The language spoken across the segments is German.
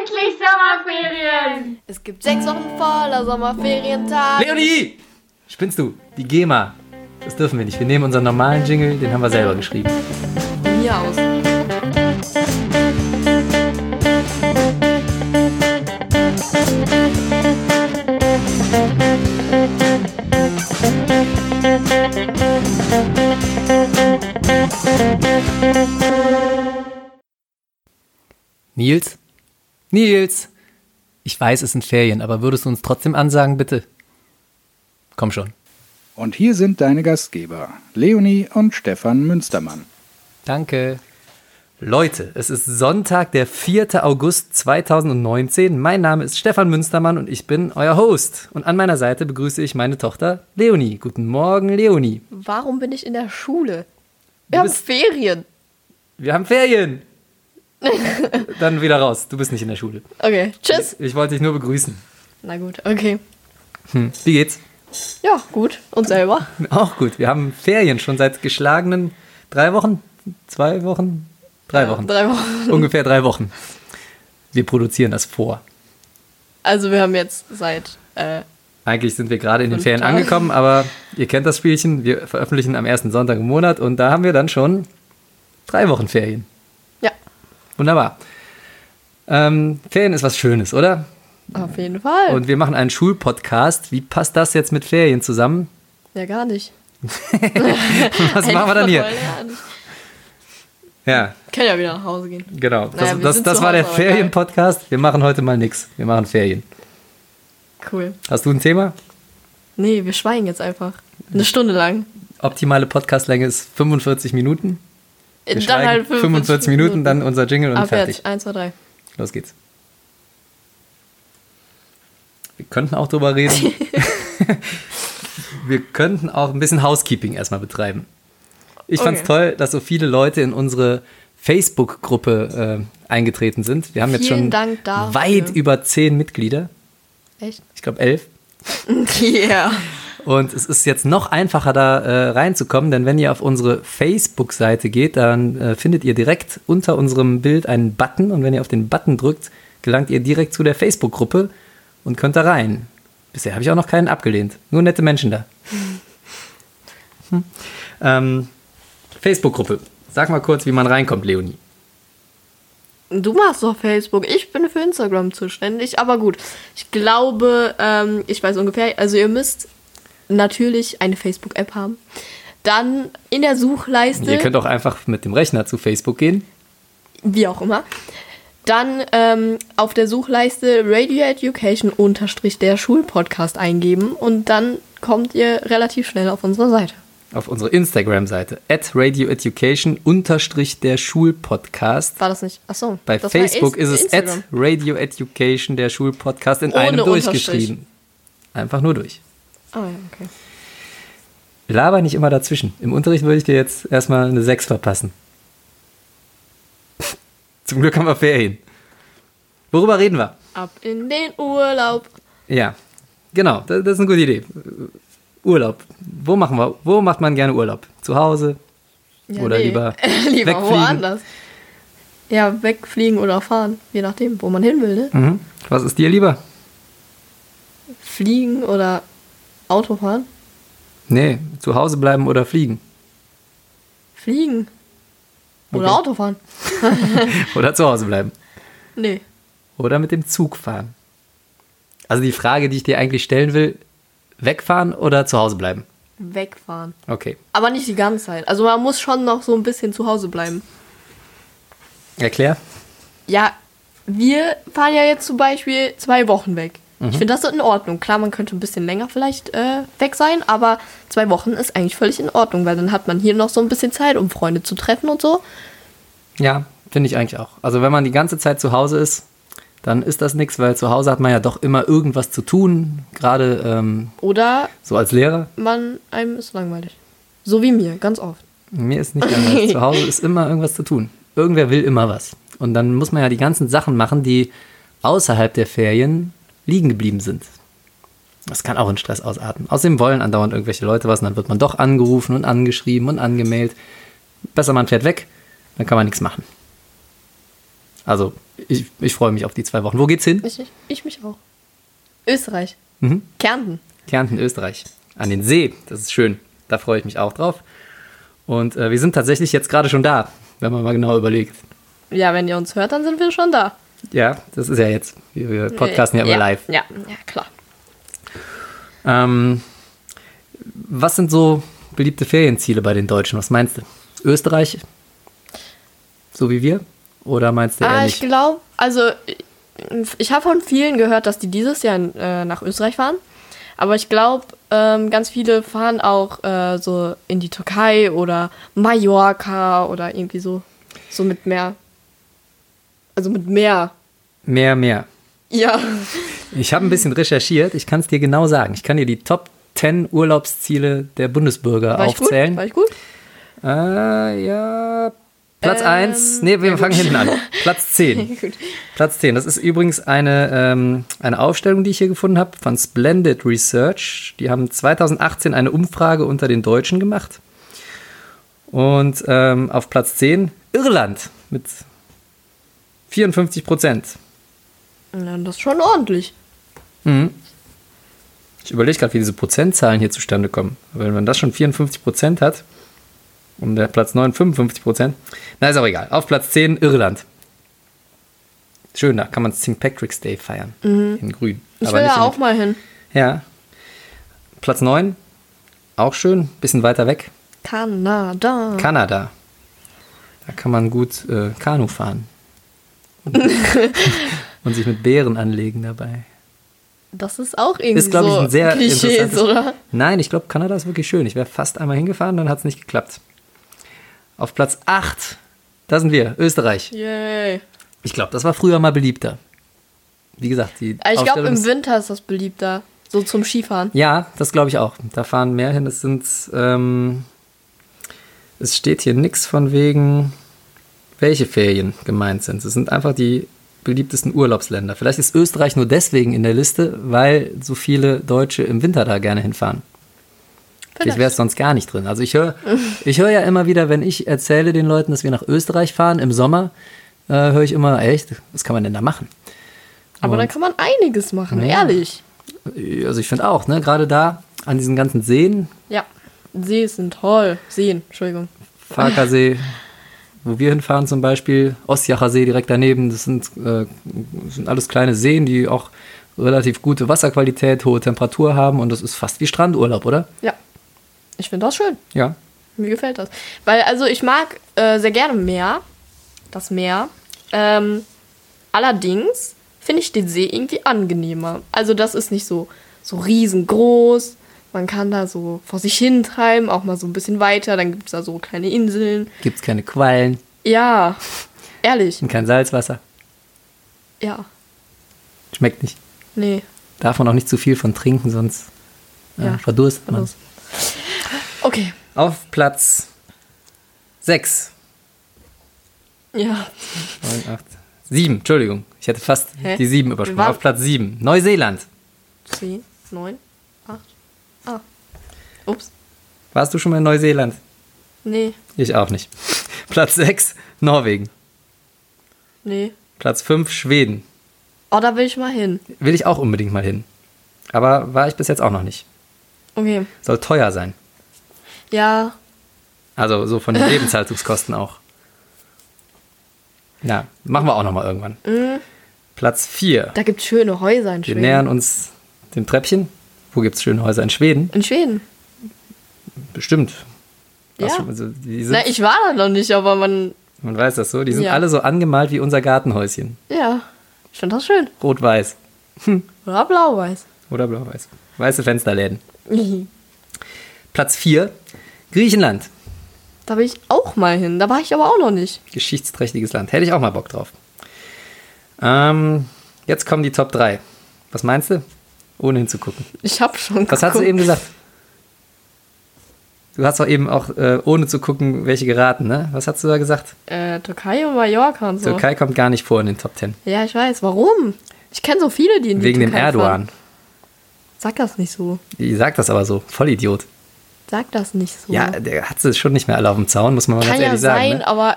Endlich Sommerferien! Es gibt sechs Wochen voller Sommerferientage. Leonie! Spinnst du? Die GEMA. Das dürfen wir nicht. Wir nehmen unseren normalen Jingle, den haben wir selber geschrieben. Von mir aus. Nils? Nils! Ich weiß, es sind Ferien, aber würdest du uns trotzdem ansagen, bitte? Komm schon. Und hier sind deine Gastgeber, Leonie und Stefan Münstermann. Danke. Leute, es ist Sonntag, der 4. August 2019. Mein Name ist Stefan Münstermann und ich bin euer Host. Und an meiner Seite begrüße ich meine Tochter Leonie. Guten Morgen, Leonie. Warum bin ich in der Schule? Du Wir haben bist- Ferien. Wir haben Ferien. Dann wieder raus. Du bist nicht in der Schule. Okay, tschüss. Ich wollte dich nur begrüßen. Na gut, okay. Hm. Wie geht's? Ja, gut. Und selber? Auch gut. Wir haben Ferien schon seit geschlagenen drei Wochen, zwei Wochen, drei Wochen. Drei Wochen. Ungefähr drei Wochen. Wir produzieren das vor. Also wir haben jetzt seit äh, Eigentlich sind wir gerade in den Ferien Tage. angekommen, aber ihr kennt das Spielchen. Wir veröffentlichen am ersten Sonntag im Monat und da haben wir dann schon drei Wochen Ferien. Wunderbar. Ähm, Ferien ist was Schönes, oder? auf jeden Fall. Und wir machen einen Schulpodcast. Wie passt das jetzt mit Ferien zusammen? ja, gar nicht. Was machen wir dann hier? Ja, Können ja wieder nach Hause gehen. genau. Das, Naja, das, das war der Hause. Ferien-Podcast. Wir machen heute mal nichts. Wir machen Ferien. Cool. Hast du ein Thema? Nee, wir schweigen jetzt einfach. Eine Stunde lang. Optimale Podcastlänge ist 45 Minuten. Wir dann halt 45 Minuten, dann unser Jingle und Ab fertig. jetzt. Eins, zwei, drei. Los geht's. Wir könnten auch drüber reden. wir könnten auch ein bisschen Housekeeping erstmal betreiben. Ich fand's Okay. toll, dass so viele Leute in unsere Facebook-Gruppe äh, eingetreten sind. Wir haben jetzt Vielen schon Dank dafür. weit über zehn Mitglieder. Echt? Ich glaube elf. Ja. Und es ist jetzt noch einfacher, da äh, reinzukommen, denn wenn ihr auf unsere Facebook-Seite geht, dann äh, findet ihr direkt unter unserem Bild einen Button und wenn ihr auf den Button drückt, gelangt ihr direkt zu der Facebook-Gruppe und könnt da rein. Bisher habe ich auch noch keinen abgelehnt. Nur nette Menschen da. Hm. Ähm, Facebook-Gruppe. Sag mal kurz, wie man reinkommt, Leonie. Du machst doch Facebook. Ich bin für Instagram zuständig. Aber gut, ich glaube, ähm, ich weiß ungefähr. Also ihr müsst natürlich eine Facebook-App haben. Dann in der Suchleiste, Ihr könnt auch einfach mit dem Rechner zu Facebook gehen. wie auch immer. Dann ähm, auf der Suchleiste Radio Education unterstrich der Schulpodcast eingeben und dann kommt ihr relativ schnell auf unsere Seite. Auf unsere Instagram-Seite. At Radio Education unterstrich der Schulpodcast. War das nicht? Achso. Bei Facebook ist es Instagram. at Radio Education, der Schulpodcast, in Ohne einem durchgeschrieben. Einfach nur durch. Ah ja, okay. Laber nicht immer dazwischen. Im Unterricht würde ich dir jetzt erstmal eine 6 verpassen. Zum Glück haben wir Ferien. Worüber reden wir? Ab in den Urlaub. Ja, genau, das, das ist eine gute Idee. Urlaub. Wo machen wir? Wo macht man gerne Urlaub? Zu Hause? Ja, Oder nee. lieber lieber wegfliegen? woanders. Ja, wegfliegen oder fahren, je nachdem, wo man hin will, ne? Mhm. Was ist dir lieber? Fliegen oder Auto fahren? Nee, zu Hause bleiben oder fliegen. Fliegen. Oder Okay. Auto fahren? Oder zu Hause bleiben. Nee. Oder mit dem Zug fahren. Also die Frage, die ich dir eigentlich stellen will, wegfahren oder zu Hause bleiben? Wegfahren. Okay. Aber nicht die ganze Zeit. Also man muss schon noch so ein bisschen zu Hause bleiben. Erklär. Ja, wir fahren ja jetzt zum Beispiel zwei Wochen weg. Ich finde das in Ordnung. Klar, man könnte ein bisschen länger vielleicht äh, weg sein, aber zwei Wochen ist eigentlich völlig in Ordnung, weil dann hat man hier noch so ein bisschen Zeit, um Freunde zu treffen und so. Ja, finde ich eigentlich auch. Also wenn man die ganze Zeit zu Hause ist, dann ist das nichts, weil zu Hause hat man ja doch immer irgendwas zu tun, gerade ähm, Oder so als Lehrer. man, einem ist langweilig. So wie mir, ganz oft. Mir ist nicht anders. zu Hause ist immer irgendwas zu tun. Irgendwer will immer was. Und dann muss man ja die ganzen Sachen machen, die außerhalb der Ferien liegen geblieben sind. Das kann auch in Stress ausarten. Außerdem wollen andauernd irgendwelche Leute was und dann wird man doch angerufen und angeschrieben und angemeldet. Besser man fährt weg, dann kann man nichts machen. Also ich, ich freue mich auf die zwei Wochen. Wo geht's hin? Ich, ich, ich mich auch. Österreich. Mhm. Kärnten. Kärnten, Österreich. An den See. Das ist schön. Da freue ich mich auch drauf. Und äh, wir sind tatsächlich jetzt gerade schon da, wenn man mal genau überlegt. Ja, wenn ihr uns hört, dann sind wir schon da. Ja, das ist ja jetzt. Wir, wir podcasten ja immer live. Ja, ja, klar. Ähm, was sind so beliebte Ferienziele bei den Deutschen? Was meinst du? Österreich? So wie wir? Oder meinst du eher Ah, ich glaube, also ich habe von vielen gehört, dass die dieses Jahr äh, nach Österreich fahren. Aber ich glaube, ähm, ganz viele fahren auch äh, so in die Türkei oder Mallorca oder irgendwie so. So mit Meer. Also mit Meer. Mehr, mehr. Ja. Ich habe ein bisschen recherchiert. Ich kann es dir genau sagen. Ich kann dir die Top 10 Urlaubsziele der Bundesbürger War ich gut? aufzählen. War ich gut? Äh, ja. Platz Ähm, 1. Nee, wir ja, fangen gut. hinten an. Platz 10. Gut. Platz 10. Das ist übrigens eine, ähm, eine Aufstellung, die ich hier gefunden habe von Splendid Research. Die haben 2018 eine Umfrage unter den Deutschen gemacht. Und ähm, auf Platz 10 Irland mit 54 Prozent. Ja, das ist schon ordentlich. Mhm. Ich überlege gerade, wie diese Prozentzahlen hier zustande kommen. Wenn man das schon 54 Prozent hat und der Platz 9 55 Prozent, na ist auch egal. Auf Platz 10 Irland. Schön, da kann man St. Patrick's Day feiern. In grün. Mhm. Ich Aber will da in- auch mal hin. Ja. Platz 9, auch schön, bisschen weiter weg. Kanada. Kanada. Da kann man gut äh, Kanu fahren. Und, sich mit Bären anlegen dabei. das ist auch irgendwie Ist, glaube ich, so ein sehr Klischees, interessantes- oder? Nein, ich glaube, Kanada ist wirklich schön. Ich wäre fast einmal hingefahren, dann hat es nicht geklappt. Auf Platz 8, da sind wir, Österreich. Yay. Ich glaube, das war früher mal beliebter. Wie gesagt, die Aber Ich glaube, im Winter ist das beliebter. So zum Skifahren. Ja, das glaube ich auch. Da fahren mehr hin. Es sind, ähm, es steht hier nichts von wegen, welche Ferien gemeint sind. Es sind einfach die beliebtesten Urlaubsländer. Vielleicht ist Österreich nur deswegen in der Liste, weil so viele Deutsche im Winter da gerne hinfahren. Vielleicht wäre es sonst gar nicht drin. Also ich höre ich hör ja immer wieder, wenn ich erzähle den Leuten, dass wir nach Österreich fahren im Sommer, äh, höre ich immer, echt, was kann man denn da machen? Aber da kann man einiges machen, Ja. ehrlich. Also ich finde auch, ne, gerade da an diesen ganzen Seen, Ja. See sind toll. Seen, Entschuldigung. Farkasee, wo wir hinfahren zum Beispiel, Ostjacher See direkt daneben, das sind, äh, sind alles kleine Seen, die auch relativ gute Wasserqualität, hohe Temperatur haben und das ist fast wie Strandurlaub, oder? Ja. Ich finde das schön. Ja. Mir gefällt das. Weil, also ich mag äh, sehr gerne Meer. Das Meer. Ähm, allerdings finde ich den See irgendwie angenehmer. Also das ist nicht so, so riesengroß. Man kann da so vor sich hin treiben, auch mal so ein bisschen weiter. Dann gibt es da so kleine Inseln. Gibt es keine Quallen Ja, ehrlich. und kein Salzwasser. Ja, Schmeckt nicht. nee. Darf man auch nicht zu viel von trinken, sonst äh, Ja, verdurstet man. Los. Okay. Auf Platz 6. Ja. 9, 8, 7, Entschuldigung. Ich hätte fast Hä? die 7 Wir übersprungen. Auf Platz 7. Neuseeland. 10, 9, 8. Ah. Ups. Warst du schon mal in Neuseeland? Nee, Ich auch nicht. Platz 6, Norwegen. nee. Platz 5, Schweden. Oh, da will ich mal hin. Will ich auch unbedingt mal hin. Aber war ich bis jetzt auch noch nicht. Okay. Soll teuer sein. Ja, Also so von den Lebenshaltungskosten auch. Na, machen wir auch noch mal irgendwann. Platz 4. da gibt es schöne Häuser in Wir Schweden. nähern uns dem Treppchen. Wo gibt es schöne Häuser? In Schweden? In Schweden. Bestimmt. Ja. Also, Na, ich war da noch nicht, aber man. man weiß das so. Die sind Ja. alle so angemalt wie unser Gartenhäuschen. Ja, ich finde das schön. Rot-Weiß. Oder blau-weiß. Oder blau-weiß. Weiße Fensterläden. Platz 4. Griechenland. Da will ich auch mal hin. Da war ich aber auch noch nicht. Geschichtsträchtiges Land. Hätte ich auch mal Bock drauf. Ähm, jetzt kommen die Top 3. Was meinst du? Ohne hinzugucken. Ich habe schon Was hast du eben gesagt? Du hast doch eben auch, äh, ohne zu gucken, welche geraten, ne? Was hast du da gesagt? Äh, Türkei und Mallorca und so. Türkei kommt gar nicht vor in den Top 10. Ja, ich weiß. Warum? Ich kenne so viele, die in die Wegen dem Erdogan. Fahren. Sag das nicht so. Ich sag das aber so. Vollidiot. Sag das nicht so. Ja, der hat sie schon nicht mehr alle auf dem Zaun, muss man mal Kann ganz ja ehrlich sein, sagen. Ne? aber.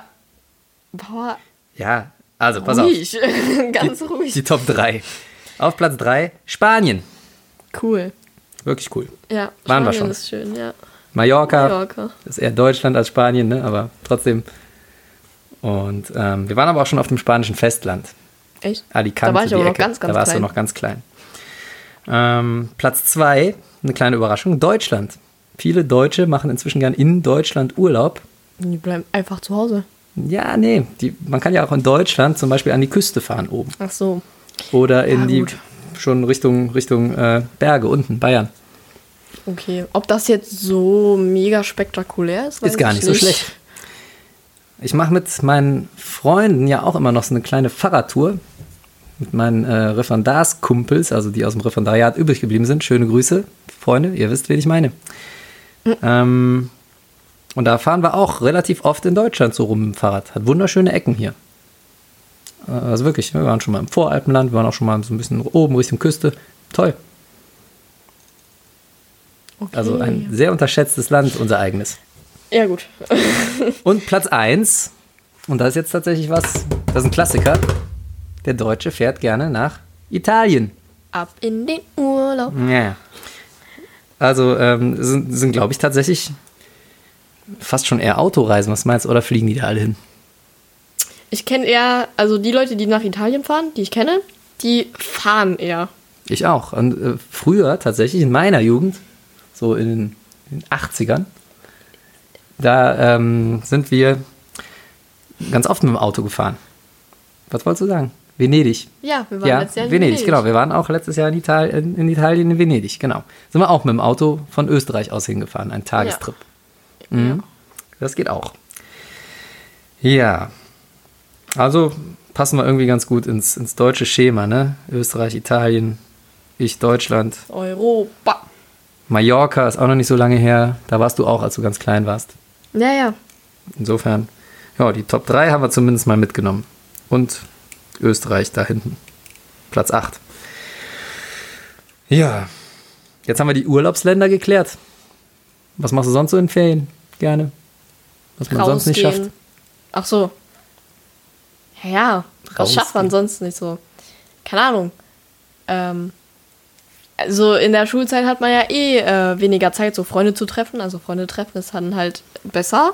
Boah, Ja, Also, pass auf. Ruhig. Ganz ruhig. Die Top 3. Auf Platz 3 Spanien. Cool. Wirklich cool. Ja, Waren wir Spanien schon. ist schön, ja. Mallorca, Mallorca. ist eher Deutschland als Spanien, ne? aber trotzdem. Und ähm, wir waren aber auch schon auf dem spanischen Festland. Echt? Alicante, Da war ich aber noch ganz, ganz Da warst klein. du noch ganz klein. Ähm, Platz 2, eine kleine Überraschung, Deutschland. Viele Deutsche machen inzwischen gern in Deutschland Urlaub. Die bleiben einfach zu Hause. Ja, nee, die, man kann ja auch in Deutschland zum Beispiel an die Küste fahren oben. Ach so. Oder in Ja, die schon Richtung, Richtung äh, Berge unten, Bayern. Okay. Ob das jetzt so mega spektakulär ist? Ist gar ich nicht so schlecht. Ich mache mit meinen Freunden ja auch immer noch so eine kleine Fahrradtour. Mit meinen äh, Referendarskumpels, also die aus dem Referendariat übrig geblieben sind. Schöne Grüße, Freunde, ihr wisst, wen ich meine. Ähm, und da fahren wir auch relativ oft in Deutschland so rum mit dem Fahrrad. Hat wunderschöne Ecken hier. Äh, Also wirklich, wir waren schon mal im Voralpenland, wir waren auch schon mal so ein bisschen oben Richtung Küste. Toll. Okay. Also ein sehr unterschätztes Land, unser eigenes. Ja, gut. Und Platz 1, und da ist jetzt tatsächlich was, das ist ein Klassiker. Der Deutsche fährt gerne nach Italien. Ab in den Urlaub. Ja. Also ähm, sind, sind glaube ich, tatsächlich fast schon eher Autoreisen. Was meinst du? Oder fliegen die da alle hin? Ich kenne eher, also die Leute, die nach Italien fahren, die ich kenne, die fahren eher. Ich auch. Und äh, früher tatsächlich, in meiner Jugend, so in den, in den 80ern, da ähm, sind wir ganz oft mit dem Auto gefahren. Was wolltest du sagen? Venedig. Ja, wir waren Ja, letztes Jahr in Venedig, genau. Wir waren auch letztes Jahr in, Ital in, in Italien, in Venedig, genau. Sind wir auch mit dem Auto von Österreich aus hingefahren, ein Tagestrip. Mhm. Das geht auch. Ja. Also passen wir irgendwie ganz gut ins, ins deutsche Schema, ne? Österreich, Italien, ich Deutschland. Europa. Mallorca ist auch noch nicht so lange her. Da warst du auch, als du ganz klein warst. Ja, ja. Insofern, ja, die Top 3 haben wir zumindest mal mitgenommen. Und Österreich da hinten. Platz 8. Ja, jetzt haben wir die Urlaubsländer geklärt. Was machst du sonst so in Ferien? Gerne. Was man sonst nicht schafft. Rausgehen. Ach so. Ja, ja. Was Rausgehen. schafft man sonst nicht so? Keine Ahnung. Ähm, also in der Schulzeit hat man ja eh äh, weniger Zeit, so Freunde zu treffen. Also Freunde treffen ist dann halt besser.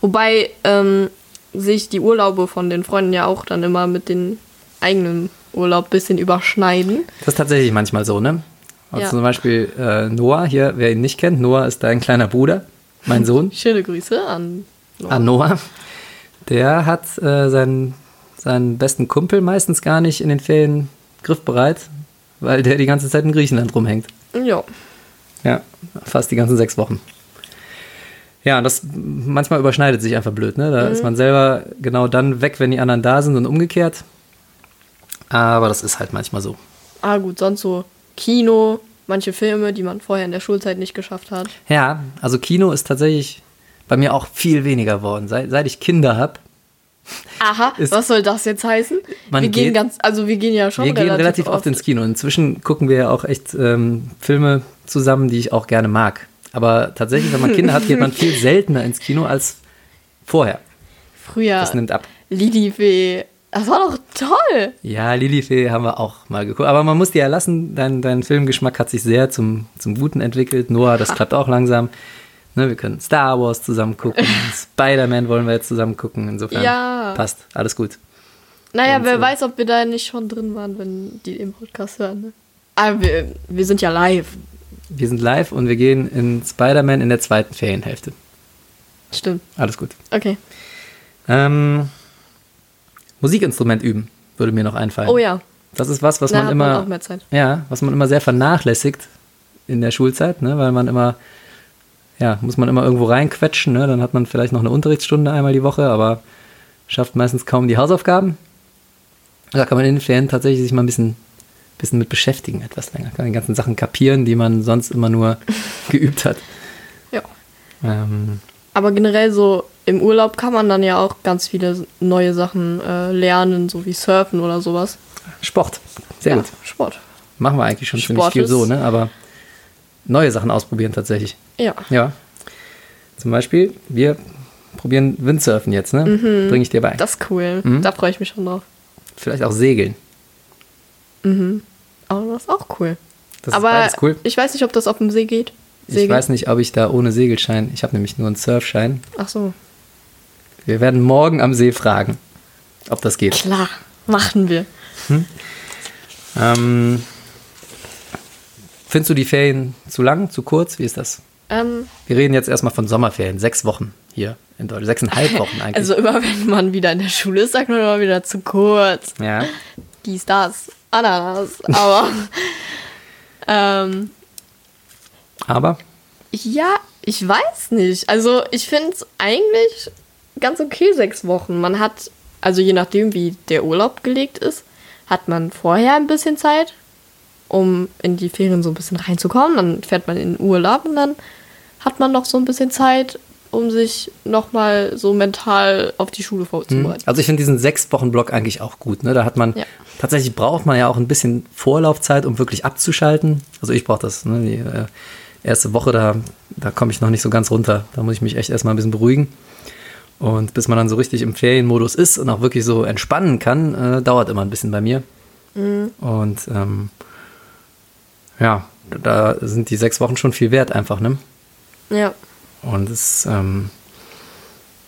Wobei ähm, sich die Urlaube von den Freunden ja auch dann immer mit den eigenen Urlaub ein bisschen überschneiden. Das ist tatsächlich manchmal so, ne? Also Ja. zum Beispiel äh, Noah hier, wer ihn nicht kennt, Noah ist dein kleiner Bruder, mein Sohn. Schöne Grüße an Noah. an Noah. Der hat äh, seinen, seinen besten Kumpel meistens gar nicht in den Ferien griffbereit, weil der die ganze Zeit in Griechenland rumhängt. Ja. Ja, fast die ganzen sechs Wochen. Ja, und das manchmal überschneidet sich einfach blöd, ne? Da ist man selber genau dann weg, wenn die anderen da sind und umgekehrt. Aber das ist halt manchmal so. Ah gut, sonst so Kino, manche Filme, die man vorher in der Schulzeit nicht geschafft hat. Ja, also Kino ist tatsächlich bei mir auch viel weniger geworden. Seit, seit ich Kinder habe, Aha, Ist- was soll das jetzt heißen? Wir gehen geht- ganz, also wir gehen ja schon wir gehen relativ, relativ oft ins Kino. Inzwischen gucken wir ja auch echt ähm, Filme zusammen, die ich auch gerne mag. Aber tatsächlich, wenn man Kinder hat, geht man viel seltener ins Kino als vorher. Früher Das nimmt ab. Lidifee. Das war doch toll. Ja, Lilifee haben wir auch mal geguckt. Aber man muss dir ja lassen, dein, dein Filmgeschmack hat sich sehr zum, zum Guten entwickelt. Noah, das klappt auch langsam. Ne, wir können Star Wars zusammen gucken. Spider-Man wollen wir jetzt zusammen gucken. Insofern Ja. passt. Alles gut. Naja, Und, wer äh, weiß, ob wir da nicht schon drin waren, wenn die den Podcast hören. Ne? Aber wir, wir sind ja live. Wir sind live und wir gehen in Spider-Man in der zweiten Ferienhälfte. Stimmt. Alles gut. Okay. Ähm, Musikinstrument üben, würde mir noch einfallen. Oh ja. Das ist was, was Da man immer, man auch mehr Zeit. ja, was man immer sehr vernachlässigt in der Schulzeit, ne, weil man immer, ja, muss man immer irgendwo reinquetschen, ne, dann hat man vielleicht noch eine Unterrichtsstunde einmal die Woche, aber schafft meistens kaum die Hausaufgaben. Da kann man in den Ferien tatsächlich sich mal ein bisschen, bisschen mit beschäftigen, etwas länger. Kann die ganzen Sachen kapieren, die man sonst immer nur geübt hat. Ja. Ähm, Aber generell so im Urlaub kann man dann ja auch ganz viele neue Sachen äh, lernen, so wie Surfen oder sowas. Sport, sehr ja, gut. Sport. Machen wir eigentlich schon ziemlich viel so, ne? Aber neue Sachen ausprobieren tatsächlich. Ja. Ja. Zum Beispiel, wir probieren Windsurfen jetzt, ne? Bringe ich dir bei. Mhm. Das ist cool. Mhm. Da freue ich mich schon drauf. Vielleicht auch segeln. Aber das ist auch cool. Das Aber ist cool. ich weiß nicht, ob das auf dem See geht. Ich Segeln? weiß nicht, ob ich da ohne Segelschein, ich habe nämlich nur einen Surfschein. Ach so. Wir werden morgen am See fragen, ob das geht. Klar, machen wir. Ähm, findest du die Ferien zu lang, zu kurz? Wie ist das? Ähm, Wir reden jetzt erstmal von Sommerferien, sechs Wochen hier in Deutschland, sechseinhalb Wochen eigentlich. also immer wenn man wieder in der Schule ist, sagt man immer wieder zu kurz. ja. Dies, das, Ananas. Aber ähm, Aber ja, ich weiß nicht. Also ich finde es eigentlich ganz okay, sechs Wochen. Man hat, also je nachdem, wie der Urlaub gelegt ist, hat man vorher ein bisschen Zeit, um in die Ferien so ein bisschen reinzukommen. Dann fährt man in den Urlaub und dann hat man noch so ein bisschen Zeit, um sich nochmal so mental auf die Schule vorzubereiten. Also ich finde diesen sechs Wochen Block eigentlich auch gut. Ne? Da hat man Ja. tatsächlich braucht man ja auch ein bisschen Vorlaufzeit, um wirklich abzuschalten. Also ich brauche das. Ne? Die äh, erste Woche da, da komme ich noch nicht so ganz runter. Da muss ich mich echt erstmal ein bisschen beruhigen. Und bis man dann so richtig im Ferienmodus ist und auch wirklich so entspannen kann, äh, dauert immer ein bisschen bei mir. Und ähm, ja, da sind die sechs Wochen schon viel wert einfach, ne? Ja. Und es ähm,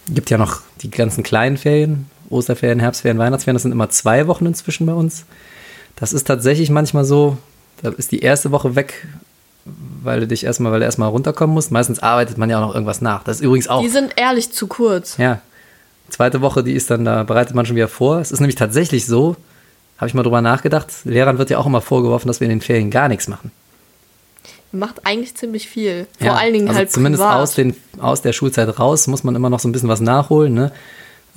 gibt ja noch die ganzen kleinen Ferien, Osterferien, Herbstferien, Weihnachtsferien, das sind immer zwei Wochen inzwischen bei uns. Das ist tatsächlich manchmal so, da ist die erste Woche weg, weil du dich erstmal, weil du erstmal runterkommen musst. Meistens arbeitet man ja auch noch irgendwas nach. Das ist übrigens auch. Die sind ehrlich zu kurz. Ja. Zweite Woche, die ist dann, da bereitet man schon wieder vor. Es ist nämlich tatsächlich so, habe ich mal drüber nachgedacht, Lehrern wird ja auch immer vorgeworfen, dass wir in den Ferien gar nichts machen. Macht eigentlich ziemlich viel. Vor Ja, allen Dingen also halt zumindest privat. aus, den, aus der Schulzeit raus muss man immer noch so ein bisschen was nachholen, ne?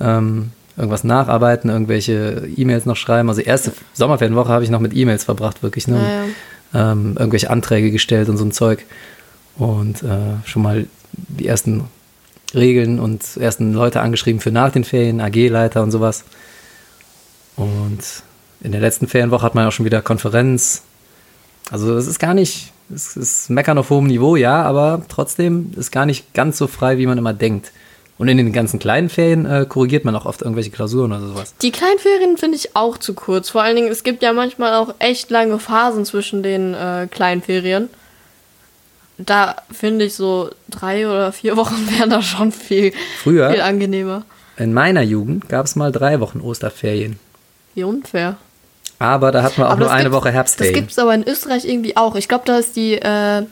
Ähm, irgendwas nacharbeiten, irgendwelche E-Mails noch schreiben. Also erste Sommerferienwoche habe ich noch mit E-Mails verbracht, wirklich, ne? Ja, Ähm, irgendwelche Anträge gestellt und so ein Zeug. Und äh, schon mal die ersten Regeln und ersten Leute angeschrieben für nach den Ferien, AG-Leiter und sowas. Und in der letzten Ferienwoche hat man auch schon wieder Konferenz. Also es ist gar nicht, es ist Meckern auf hohem Niveau, ja, aber trotzdem ist gar nicht ganz so frei, wie man immer denkt. Und in den ganzen kleinen Ferien äh, korrigiert man auch oft irgendwelche Klausuren oder sowas. Die Kleinferien finde ich auch zu kurz. Vor allen Dingen, es gibt ja manchmal auch echt lange Phasen zwischen den äh, Kleinferien. Da finde ich so drei oder vier Wochen wären da schon viel, Früher? viel angenehmer. In meiner Jugend gab es mal drei Wochen Osterferien. Wie unfair. Aber da hatten wir auch Aber nur das eine Woche Das Herbstferien. gibt es aber in Österreich irgendwie auch. Ich glaube, da ist die, äh,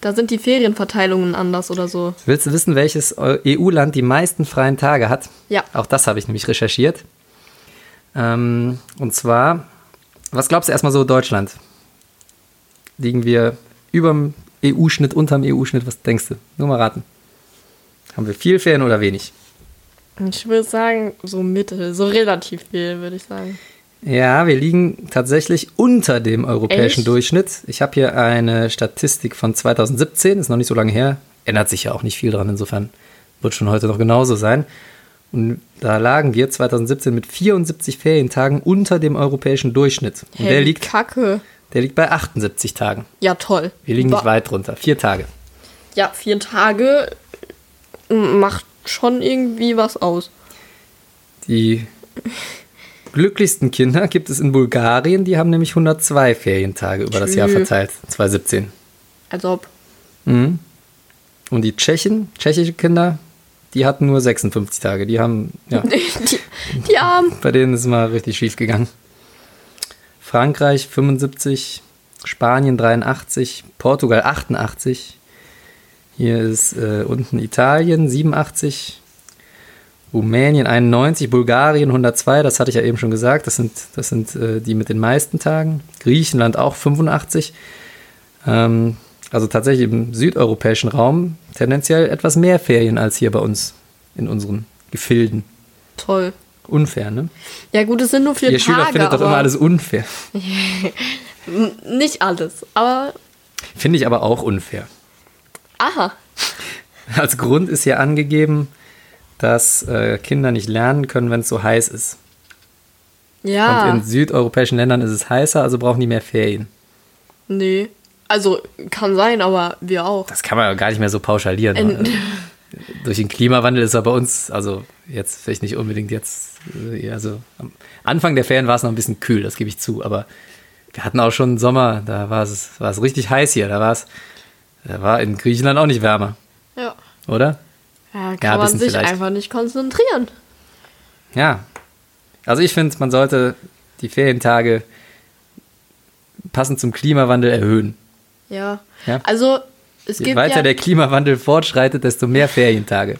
da sind die Ferienverteilungen anders oder so. Willst du wissen, welches EU-Land die meisten freien Tage hat? Ja. Auch das habe ich nämlich recherchiert. Ähm, und zwar, was glaubst du erstmal so Deutschland? Liegen wir über dem EU-Schnitt, unterm EU-Schnitt? Was denkst du? Nur mal raten. Haben wir viel Ferien oder wenig? Ich würde sagen, so Mitte, so relativ viel, würde ich sagen. Ja, wir liegen tatsächlich unter dem europäischen Echt? Durchschnitt. Ich habe hier eine Statistik von 2017, ist noch nicht so lange her. Ändert sich ja auch nicht viel dran, insofern wird schon heute noch genauso sein. Und da lagen wir 2017 mit 74 Ferientagen unter dem europäischen Durchschnitt. Und Hey, der, liegt, Kacke. der liegt bei 78 Tagen. Ja, toll. Wir liegen nicht Wa- weit drunter. Vier Tage. Ja, vier Tage m, macht schon irgendwie was aus. Die glücklichsten Kinder gibt es in Bulgarien. Die haben nämlich 102 Ferientage über das Jahr Tschü. verteilt. 2017. Als ob. Mhm. Und die Tschechen, tschechische Kinder, die hatten nur 56 Tage. Die haben, ja, die, die Armen. bei denen ist es mal richtig schief gegangen. Frankreich 75, Spanien 83, Portugal 88. Hier ist äh, unten Italien 87, Rumänien 91, Bulgarien 102, das hatte ich ja eben schon gesagt, das sind, das sind äh, die mit den meisten Tagen. Griechenland auch 85. Ähm, also tatsächlich im südeuropäischen Raum tendenziell etwas mehr Ferien als hier bei uns in unseren Gefilden. Toll. Unfair, ne? Ja gut, es sind nur vier Ihr Tage. Schüler findet doch immer alles unfair. Nicht alles, aber Finde ich aber auch unfair. aha. Als Grund ist hier angegeben, dass äh, Kinder nicht lernen können, wenn es so heiß ist. Ja. Und in südeuropäischen Ländern ist es heißer, also brauchen die mehr Ferien. nee. Also kann sein, aber wir auch. Das kann man ja gar nicht mehr so pauschalieren. In- durch den Klimawandel ist er bei uns, also jetzt vielleicht nicht unbedingt jetzt, äh, also am Anfang der Ferien war es noch ein bisschen kühl, das gebe ich zu, aber wir hatten auch schon einen Sommer, da war es, war es richtig heiß hier, da war es, da war in Griechenland auch nicht wärmer, Ja. oder? Ja, Ja, kann ein man sich vielleicht. einfach nicht konzentrieren. Ja. Also ich finde, man sollte die Ferientage passend zum Klimawandel erhöhen. Ja. Ja. Also, es Je gibt weiter ja, der Klimawandel fortschreitet, desto mehr Ferientage.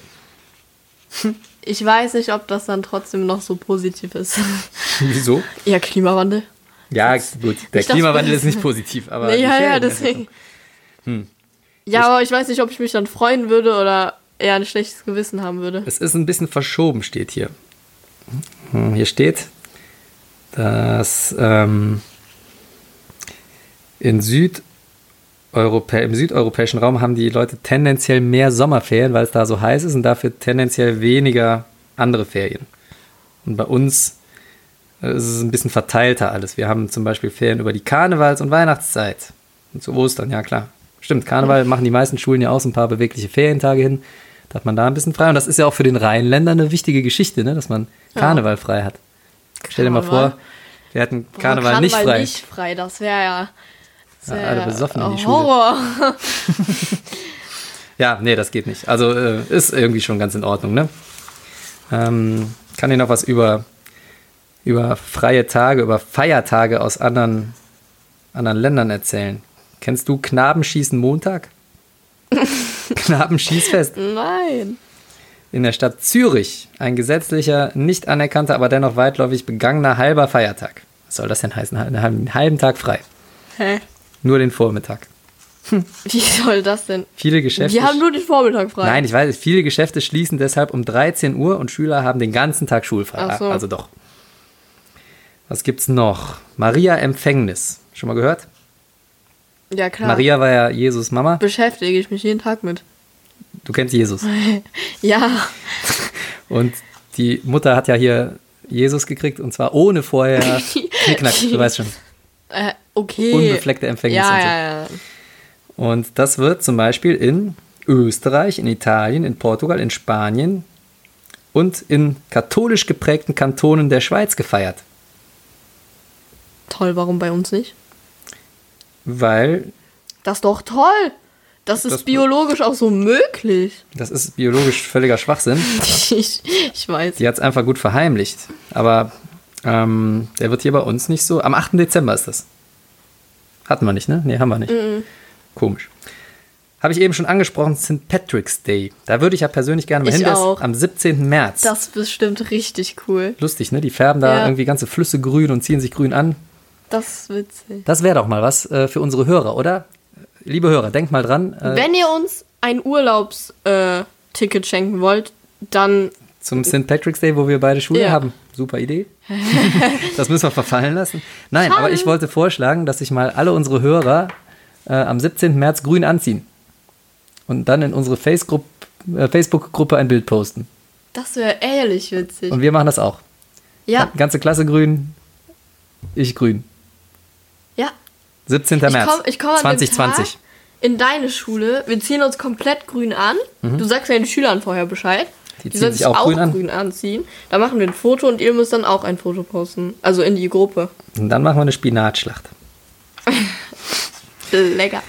ich weiß nicht, ob das dann trotzdem noch so positiv ist. Wieso? ja, Klimawandel. Ja, gut, der Klimawandel ist nicht positiv, aber. Nee, ja, ja, deswegen. Hm. Ja, aber ich weiß nicht, ob ich mich dann freuen würde oder eher ein schlechtes Gewissen haben würde. Es ist ein bisschen verschoben, steht hier. Hm, Hier steht, dass ähm, in Südeuropä im südeuropäischen Raum haben die Leute tendenziell mehr Sommerferien, weil es da so heiß ist und dafür tendenziell weniger andere Ferien. Und bei uns äh, ist es ein bisschen verteilter alles. Wir haben zum Beispiel Ferien über die Karnevals- und Weihnachtszeit. Und zu Ostern, ja klar. Stimmt, Karneval machen die meisten Schulen ja auch so ein paar bewegliche Ferientage hin. Da hat man da ein bisschen frei. Und das ist ja auch für den Rheinländer eine wichtige Geschichte, ne? dass man Karneval frei hat. Stell dir mal Karneval. vor, wir hätten Boah, Karneval, nicht frei. nicht frei, das wäre ja. Das Ja, wär alle besoffen in die Schule. Horror. Ja, nee, das geht nicht. Also äh, ist irgendwie schon ganz in Ordnung, ne? Ähm, kann ich noch was über, über freie Tage, über Feiertage aus anderen, anderen Ländern erzählen? Kennst du Knabenschießen Montag? Knabenschießfest Nein. in der Stadt Zürich. Ein gesetzlicher, nicht anerkannter, aber dennoch weitläufig begangener halber Feiertag. Was soll das denn heißen? Einen halben, Tag frei. Hä? Nur den Vormittag. Wie soll das denn? Viele Geschäfte. Wir haben nur den Vormittag frei. Nein, ich weiß, viele Geschäfte schließen deshalb um 13 Uhr und Schüler haben den ganzen Tag schulfrei. Ach so. Also doch. Was gibt's noch? Maria Empfängnis. Schon mal gehört? Ja, klar. Maria war ja Jesus Mama. Beschäftige ich mich jeden Tag mit. Du kennst Jesus. Ja. Und die Mutter hat ja hier Jesus gekriegt und zwar ohne vorher Knickknack, du weißt schon. Äh, okay. Unbefleckte Empfängnis Ja, und so. ja, ja. Und das wird zum Beispiel in Österreich, in Italien, in Portugal, in Spanien und in katholisch geprägten Kantonen der Schweiz gefeiert. Toll, warum bei uns nicht? Weil Das ist doch toll. Das ist Das- biologisch auch so möglich. das ist biologisch völliger Schwachsinn. Ich, ich weiß. Die hat es einfach gut verheimlicht. Aber ähm, der wird hier bei uns nicht so. Am 8. Dezember ist das. Hatten wir nicht, ne? Nee, haben wir nicht. Komisch. Habe ich eben schon angesprochen, St. Patrick's Day. Da würde ich ja persönlich gerne mal Ich hin. Auch. Am 17. März. Das ist bestimmt richtig cool. Lustig, ne? Die färben da Ja. irgendwie ganze Flüsse grün und ziehen sich grün an. Das ist witzig. Das wäre doch mal was äh, für unsere Hörer, oder? Liebe Hörer, denkt mal dran. Äh, Wenn ihr uns ein Urlaubsticket Ticket schenken wollt, dann Zum St. Patrick's Day, wo wir beide Schule Ja. haben. Super Idee. das müssen wir verfallen lassen. Nein, Schade. aber ich wollte vorschlagen, dass sich mal alle unsere Hörer äh, am 17. März grün anziehen. Und dann in unsere äh, Facebook-Gruppe ein Bild posten. das wäre ehrlich witzig. Und wir machen das auch. Ja, Ganze Klasse grün, ich grün. ja. 17. Ich März komme komm an dem 2020. Tag in deine Schule. Wir ziehen uns komplett grün an. Du sagst deinen Schülern vorher Bescheid. Die Die sollen sich auch grün an? grün anziehen. Da machen wir ein Foto und ihr müsst dann auch ein Foto posten. Also in die Gruppe. Und dann machen wir eine Spinatschlacht. Lecker.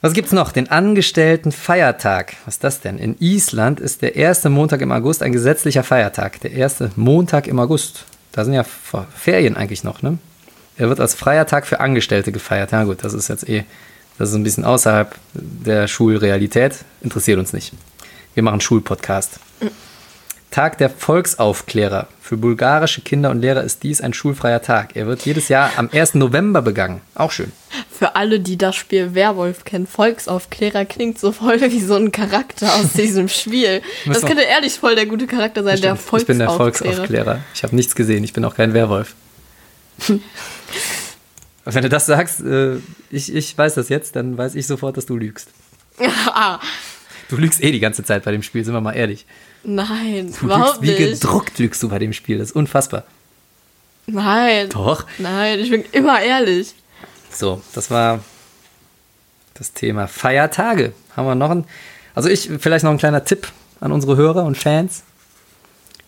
Was gibt's noch? Den angestellten Feiertag. Was ist das denn? In Island ist der erste Montag im August ein gesetzlicher Feiertag. Der erste Montag im August. Da sind ja Ferien eigentlich noch, ne? Er wird als freier Tag für Angestellte gefeiert. Ja gut, das ist jetzt eh, das ist ein bisschen außerhalb der Schulrealität. Interessiert uns nicht. Wir machen Schulpodcast. Tag der Volksaufklärer. Für bulgarische Kinder und Lehrer ist dies ein schulfreier Tag. Er wird jedes Jahr am 1. November begangen. Auch schön. Für alle, die das Spiel Werwolf kennen, Volksaufklärer klingt so voll wie so ein Charakter aus diesem Spiel. Das könnte ehrlich voll der gute Charakter sein, der Stimmt. Ich bin der Volksaufklärer. Volksaufklärer. Ich habe nichts gesehen. Ich bin auch kein Werwolf. Wenn du das sagst, äh, ich, ich weiß das jetzt, dann weiß ich sofort, dass du lügst. ah, Du lügst eh die ganze Zeit bei dem Spiel, sind wir mal ehrlich. nein, Du überhaupt lügst wie nicht. gedruckt lügst du bei dem Spiel. Das ist unfassbar. Nein. Doch. Nein, ich bin immer ehrlich. So, das war das Thema Feiertage. Haben wir noch ein. Also ich, vielleicht noch ein kleiner Tipp. an unsere Hörer und Fans.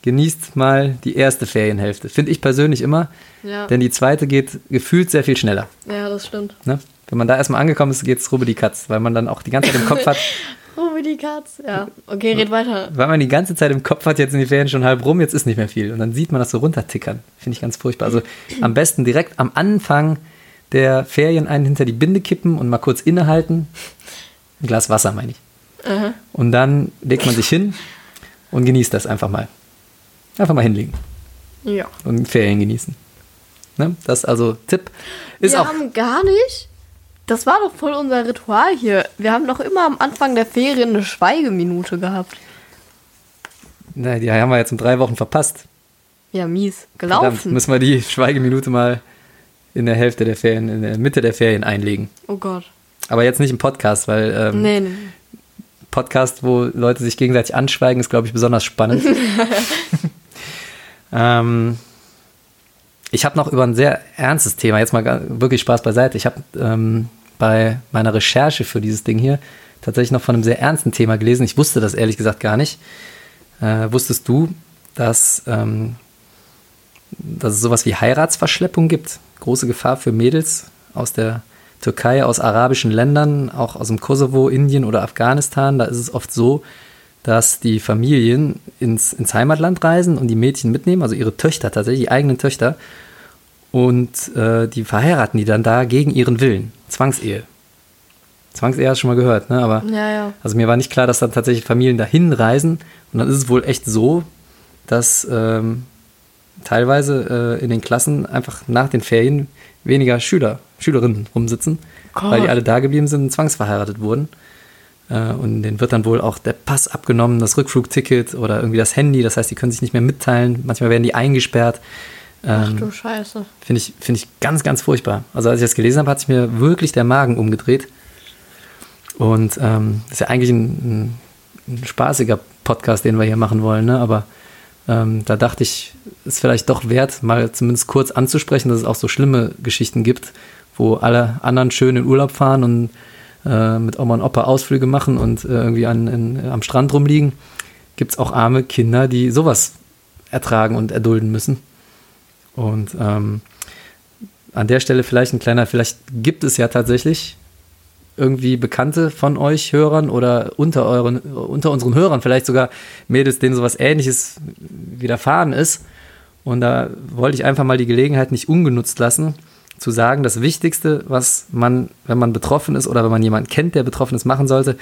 Genießt mal die erste Ferienhälfte. Finde ich persönlich immer. Ja. Denn die zweite geht gefühlt sehr viel schneller. Ja, das stimmt. Ne? Wenn man da erstmal angekommen ist, geht's rubbe die Katz, weil man dann auch die ganze Zeit im Kopf hat, wie die Katz. Ja. Okay, red weiter. weil man die ganze Zeit im Kopf hat, jetzt sind die Ferien schon halb rum, jetzt ist nicht mehr viel. Und dann sieht man das so runtertickern. Finde ich ganz furchtbar. Also am besten direkt am Anfang der Ferien einen hinter die Binde kippen und mal kurz innehalten. Ein Glas Wasser, meine ich. Aha. Und dann legt man sich hin und genießt das einfach mal. Einfach mal hinlegen Ja. und Ferien genießen. Ne? Das ist also Tipp. Ist wir auch haben gar nicht. Das war doch voll unser Ritual hier. Wir haben doch immer am Anfang der Ferien eine Schweigeminute gehabt. Na, die haben wir jetzt um drei Wochen verpasst. Ja, mies. Verdammt, Gelaufen. müssen wir die Schweigeminute mal in der Hälfte der Ferien, in der Mitte der Ferien einlegen. Oh Gott. Aber jetzt nicht im Podcast, weil ähm, Nee, nee. Podcast, wo Leute sich gegenseitig anschweigen, ist, glaube ich, besonders spannend. ähm, ich habe noch über ein sehr ernstes Thema, jetzt mal wirklich Spaß beiseite. Ich habe ähm, bei meiner Recherche für dieses Ding hier tatsächlich noch von einem sehr ernsten Thema gelesen. Ich wusste das ehrlich gesagt gar nicht. Äh, wusstest du, dass, ähm, dass es sowas wie Heiratsverschleppung gibt? Große Gefahr für Mädels aus der Türkei, aus arabischen Ländern, auch aus dem Kosovo, Indien oder Afghanistan. Da ist es oft so, dass die Familien ins, ins Heimatland reisen und die Mädchen mitnehmen, also ihre Töchter tatsächlich, die eigenen Töchter. Und äh, die verheiraten die dann da gegen ihren Willen. Zwangsehe. Zwangsehe hast du schon mal gehört, ne? Aber Ja, ja. also mir war nicht klar, dass dann tatsächlich Familien dahin reisen. Und dann ist es wohl echt so, dass ähm, teilweise äh, in den Klassen einfach nach den Ferien weniger Schüler, Schülerinnen rumsitzen, Gott. weil die alle da geblieben sind und zwangsverheiratet wurden. Äh, und denen wird dann wohl auch der Pass abgenommen, das Rückflugticket oder irgendwie das Handy. Das heißt, die können sich nicht mehr mitteilen. Manchmal werden die eingesperrt. Ach Ähm, du Scheiße. Finde ich, find ich ganz, ganz furchtbar. Also als ich das gelesen habe, hat sich mir wirklich der Magen umgedreht. Und ähm, das ist ja eigentlich ein, ein, ein spaßiger Podcast, den wir hier machen wollen, ne? aber ähm, da dachte ich, ist vielleicht doch wert, mal zumindest kurz anzusprechen, dass es auch so schlimme Geschichten gibt, wo alle anderen schön in Urlaub fahren und äh, mit Oma und Opa Ausflüge machen und äh, irgendwie an, in, am Strand rumliegen. Gibt es auch arme Kinder, die sowas ertragen und erdulden müssen. Und ähm, an der Stelle vielleicht ein kleiner, vielleicht gibt es ja tatsächlich irgendwie Bekannte von euch Hörern oder unter euren, unter unseren Hörern vielleicht sogar Mädels, denen sowas ähnliches widerfahren ist. Und da wollte ich einfach mal die Gelegenheit nicht ungenutzt lassen, zu sagen, das Wichtigste, was man, wenn man betroffen ist oder wenn man jemanden kennt, der betroffen ist, machen sollte,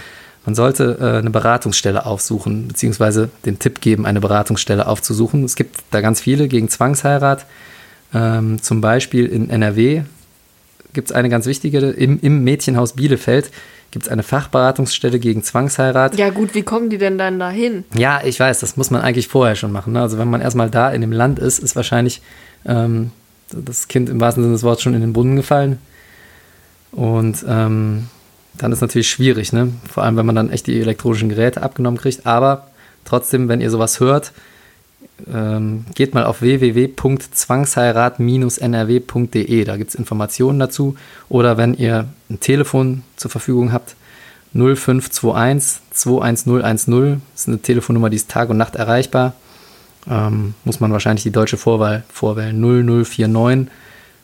man sollte äh, eine Beratungsstelle aufsuchen, beziehungsweise den Tipp geben, eine Beratungsstelle aufzusuchen. Es gibt da ganz viele gegen Zwangsheirat. Ähm, zum Beispiel in NRW gibt es eine ganz wichtige, im, im Mädchenhaus Bielefeld gibt es eine Fachberatungsstelle gegen Zwangsheirat. Ja, gut, wie kommen die denn dann dahin? Ja, ich weiß, das muss man eigentlich vorher schon machen. Ne? Also wenn man erstmal da in dem Land ist, ist wahrscheinlich ähm, das Kind im wahrsten Sinne des Wortes schon in den Brunnen gefallen. Und ähm, dann ist natürlich schwierig, ne? Vor allem, wenn man dann echt die elektronischen Geräte abgenommen kriegt. Aber trotzdem, wenn ihr sowas hört, ähm, geht mal auf www.zwangsheirat-nrw.de. Da gibt es Informationen dazu. Oder wenn ihr ein Telefon zur Verfügung habt, 0521 21010. Das ist eine Telefonnummer, die ist Tag und Nacht erreichbar. Ähm, muss man wahrscheinlich die deutsche Vorwahl vorwählen. 0049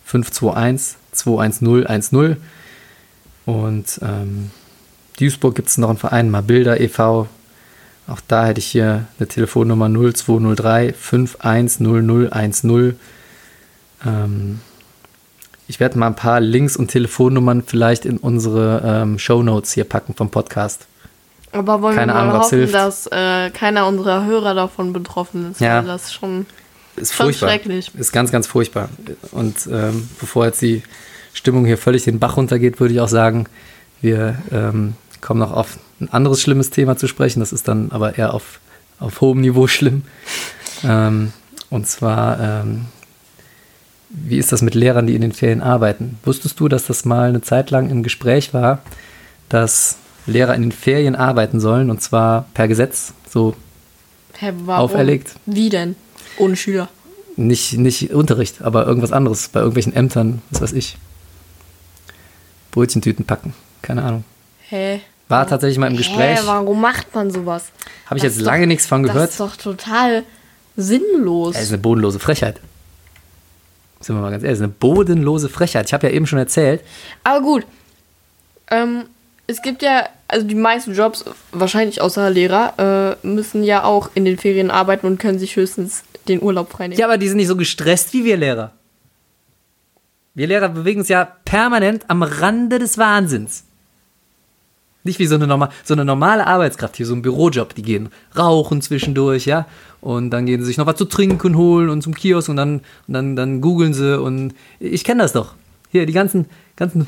521 21010. Und ähm, Duisburg gibt es noch einen Verein, Mabilda e.V. Auch da hätte ich hier eine Telefonnummer 0203 510010. Ähm, ich werde mal ein paar Links und Telefonnummern vielleicht in unsere ähm, Show Notes hier packen vom Podcast. Aber wollen Keine wir mal Ahnung, hoffen, hilft. dass äh, keiner unserer Hörer davon betroffen ist. Ja. Weil das schon. Ist Schon furchtbar. schrecklich. Ist ganz, ganz furchtbar. Und ähm, bevor jetzt die Stimmung hier völlig den Bach runtergeht, würde ich auch sagen, wir ähm, kommen noch auf ein anderes schlimmes Thema zu sprechen. Das ist dann aber eher auf, auf hohem Niveau schlimm. Ähm, und zwar, ähm, wie ist das mit Lehrern, die in den Ferien arbeiten? Wusstest du, dass das mal eine Zeit lang im Gespräch war, dass Lehrer in den Ferien arbeiten sollen und zwar per Gesetz, so Hä? Auferlegt. Wie denn? Ohne Schüler. nicht, nicht Unterricht, aber irgendwas anderes, bei irgendwelchen Ämtern, was weiß ich. Brötchentüten packen, keine Ahnung. Hä? War tatsächlich mal im Gespräch. Hä, warum macht man sowas? Habe ich Das jetzt lange doch- nichts von Das gehört. ist doch total sinnlos. Das ist eine bodenlose Frechheit. Sind wir mal ganz ehrlich, das ist eine bodenlose Frechheit. Ich habe ja eben schon erzählt, Aber gut. Ähm, es gibt ja, also die meisten Jobs, wahrscheinlich außer Lehrer, äh, müssen ja auch in den Ferien arbeiten und können sich höchstens den Urlaub freinehmen. ja, aber die sind nicht so gestresst wie wir Lehrer. Wir Lehrer bewegen uns ja permanent am Rande des Wahnsinns. Nicht wie so eine, norma so eine normale Arbeitskraft hier, so ein Bürojob. Die gehen rauchen zwischendurch, ja. Und dann gehen sie sich noch was zu trinken holen und zum Kiosk und dann, und dann, dann googeln sie und ich kenne das doch. Hier, die ganzen, ganzen,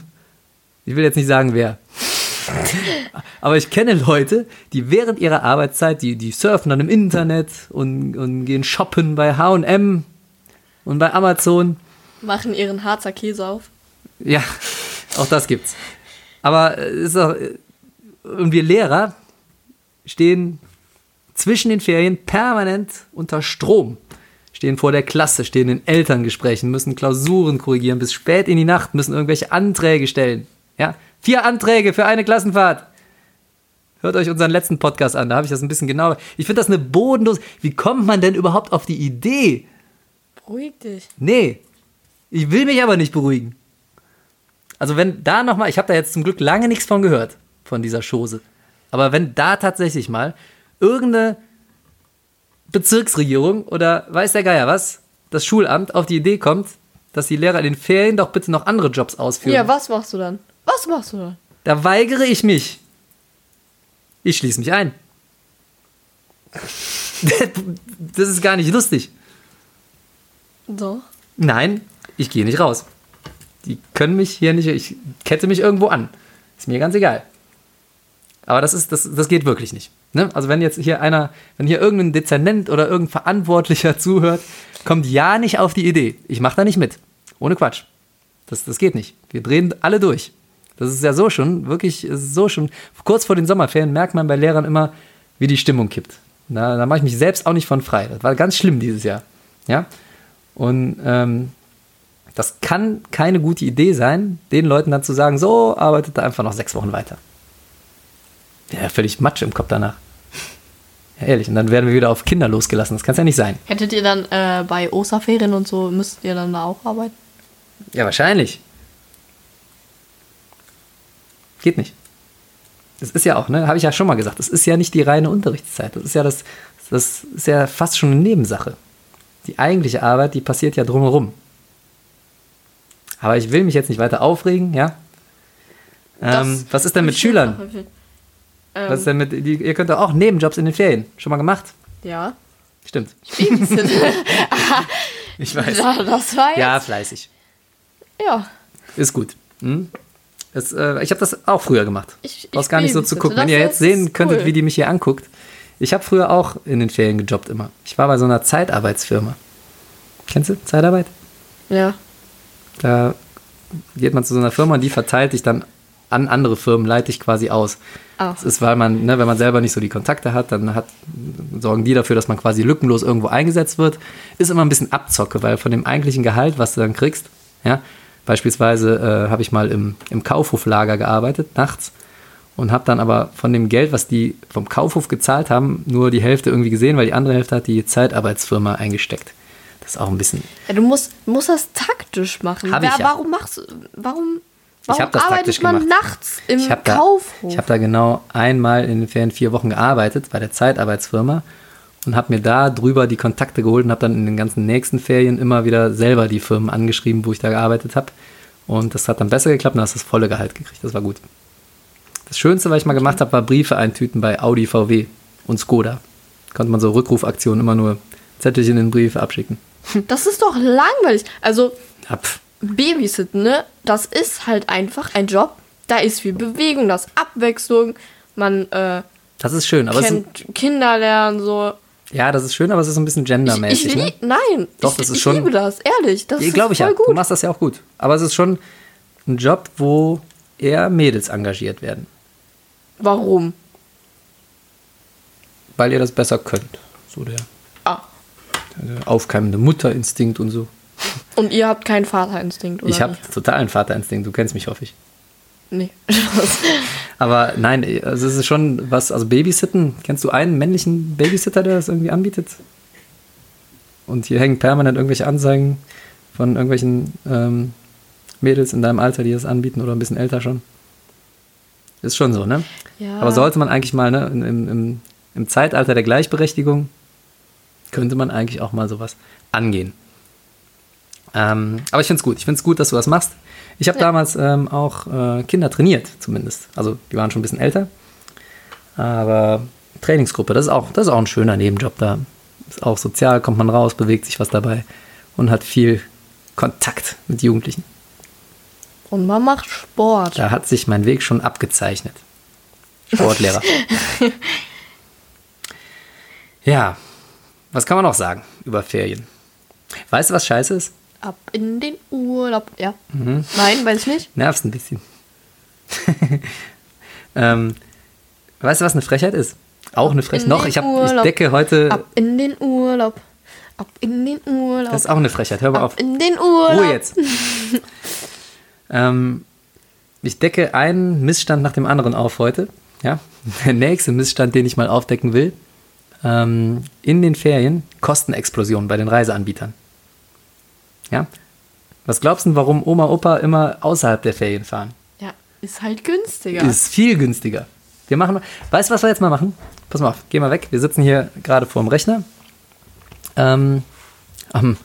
ich will jetzt nicht sagen wer. Aber ich kenne Leute, die während ihrer Arbeitszeit, die, die surfen dann im Internet und, und gehen shoppen bei HM und bei Amazon. Machen ihren Harzer Käse auf. Ja, auch das gibt's. Aber es ist auch, und wir Lehrer stehen zwischen den Ferien permanent unter Strom. Stehen vor der Klasse, stehen in Elterngesprächen, müssen Klausuren korrigieren bis spät in die Nacht, müssen irgendwelche Anträge stellen. Ja, vier Anträge für eine Klassenfahrt. Hört euch unseren letzten Podcast an, da habe ich das ein bisschen genauer. Ich finde das eine bodenlose. Wie kommt man denn überhaupt auf die Idee? Beruhig dich. Nee, ich will mich aber nicht beruhigen. Also wenn da nochmal, ich habe da jetzt zum Glück lange nichts von gehört, von dieser Chose. Aber wenn da tatsächlich mal irgendeine Bezirksregierung oder weiß der Geier was, das Schulamt auf die Idee kommt, dass die Lehrer in den Ferien doch bitte noch andere Jobs ausführen. Ja, was machst du dann? Was machst du dann? Da weigere ich mich. Ich schließe mich ein. Das ist gar nicht lustig. So. Nein, ich gehe nicht raus. Die können mich hier nicht, ich kette mich irgendwo an. Ist mir ganz egal. Aber das ist, das, das geht wirklich nicht. Ne? Also wenn jetzt hier einer, wenn hier irgendein Dezernent oder irgendein Verantwortlicher zuhört, kommt ja nicht auf die Idee. Ich mache da nicht mit. Ohne Quatsch. Das, das geht nicht. Wir drehen alle durch. Das ist ja so schon, wirklich so schon. Kurz vor den Sommerferien merkt man bei Lehrern immer, wie die Stimmung kippt. Da, da mache ich mich selbst auch nicht von frei. Das war ganz schlimm dieses Jahr. Ja? Und ähm, das kann keine gute Idee sein, den Leuten dann zu sagen, so arbeitet er einfach noch sechs Wochen weiter. Ja, völlig Matsch im Kopf danach. Ja, ehrlich. Und dann werden wir wieder auf Kinder losgelassen. Das kann es ja nicht sein. Hättet ihr dann äh, bei Osterferien und so, müsstet ihr dann da auch arbeiten? Ja, wahrscheinlich. Geht nicht. Das ist ja auch, ne, habe ich ja schon mal gesagt, das ist ja nicht die reine Unterrichtszeit. Das ist ja das, das ist ja fast schon eine Nebensache. Die eigentliche Arbeit, die passiert ja drumherum. Aber ich will mich jetzt nicht weiter aufregen, ja. Ähm, was ist denn mit Schülern? Ähm, Was ist denn mit, die, ihr könnt doch auch Nebenjobs in den Ferien. Schon mal gemacht? ja. Stimmt. Ich weiß. Ja, das war jetzt. Ja, fleißig. ja. Ist gut. Hm? Das, äh, ich habe das auch früher gemacht. Ich- ich gar nicht so zu gucken. Wenn ihr jetzt sehen könntet, cool. wie die mich hier anguckt. Ich habe früher auch in den Ferien gejobbt immer. Ich war bei so einer Zeitarbeitsfirma. Kennst du Zeitarbeit? Ja. Da geht man zu so einer Firma und die verteilt dich dann an andere Firmen, leite ich quasi aus. Ah. Das ist, weil man, ne, wenn man selber nicht so die Kontakte hat, dann hat, sorgen die dafür, dass man quasi lückenlos irgendwo eingesetzt wird. Ist immer ein bisschen Abzocke, weil von dem eigentlichen Gehalt, was du dann kriegst, ja, beispielsweise äh, habe ich mal im, im Kaufhoflager gearbeitet, nachts, und habe dann aber von dem Geld, was die vom Kaufhof gezahlt haben, nur die Hälfte irgendwie gesehen, weil die andere Hälfte hat die Zeitarbeitsfirma eingesteckt. Das ist auch ein bisschen ja du musst, musst das taktisch machen. Hab ich ja. Warum machst du. Warum, Ich warum hab das arbeitet taktisch man gemacht. nachts im Ich habe da, Kaufhof? ich hab da genau einmal in den Ferien vier Wochen gearbeitet bei der Zeitarbeitsfirma und habe mir da drüber die Kontakte geholt und habe dann in den ganzen nächsten Ferien immer wieder selber die Firmen angeschrieben, wo ich da gearbeitet habe. Und das hat dann besser geklappt und hast das volle Gehalt gekriegt. Das war gut. Das Schönste, was ich mal gemacht habe, war Briefe eintüten bei Audi, VW und Skoda. Konnte man so Rückrufaktionen immer nur Zettelchen in den Brief abschicken. das ist doch langweilig. Also, Ja. Babysitten, ne? Das ist halt einfach ein Job. Da ist viel Bewegung, das ist Abwechslung. Man äh, Das ist schön, aber es kennt Kinder lernen, so. Ja, das ist schön, aber es ist ein bisschen Ich, gendermäßig. ich ne? lieb, nein, Doch, ich, das ist ich schon- liebe das, ehrlich. Das glaube ich voll ja. gut. Du machst das ja auch gut. Aber es ist schon ein Job, wo eher Mädels engagiert werden, Warum? weil ihr das besser könnt. So der, Ah. der aufkeimende Mutterinstinkt und so. Und ihr habt keinen Vaterinstinkt, oder? ich habe totalen Vaterinstinkt. Du kennst mich, hoffe ich. Nee. Aber nein, also es ist schon was, also Babysitten, kennst du einen männlichen Babysitter, der das irgendwie anbietet? Und hier hängen permanent irgendwelche Anzeigen von irgendwelchen ähm, Mädels in deinem Alter, die das anbieten oder ein bisschen älter schon. Ist schon so, ne? Ja. Aber sollte man eigentlich mal, ne, im, im, im Zeitalter der Gleichberechtigung, könnte man eigentlich auch mal sowas angehen. Ähm, aber ich finde es gut. Ich finde es gut, dass du das machst. Ich habe Ja. damals ähm, auch äh, Kinder trainiert, zumindest. Also die waren schon ein bisschen älter. Aber Trainingsgruppe, das ist auch, das ist auch ein schöner Nebenjob da. Ist auch sozial, kommt man raus, bewegt sich was dabei und hat viel Kontakt mit Jugendlichen. Und man macht Sport. Da hat sich mein Weg schon abgezeichnet. Sportlehrer. ja, was kann man noch sagen über Ferien? Weißt du, was scheiße ist? Ab in den Urlaub. Ja. Mhm. Nein, weiß ich nicht. Nervst ein bisschen. ähm, weißt du, was eine Frechheit ist? Auch eine Frechheit. Noch, ich, hab, ich decke heute. Ab in den Urlaub. Ab in den Urlaub. Das ist auch eine Frechheit. Hör mal auf. Ab in den Urlaub. Ruhe jetzt. ähm, ich decke einen Missstand nach dem anderen auf heute. Ja? Der nächste Missstand, den ich mal aufdecken will, ähm, in den Ferien Kostenexplosion bei den Reiseanbietern. Ja? Was glaubst du, warum Oma, Opa immer außerhalb der Ferien fahren? Ja, ist halt günstiger. Ist viel günstiger. Wir machen, weißt du, was wir jetzt mal machen? Pass mal auf, geh mal weg. Wir sitzen hier gerade vor dem Rechner. Ähm, am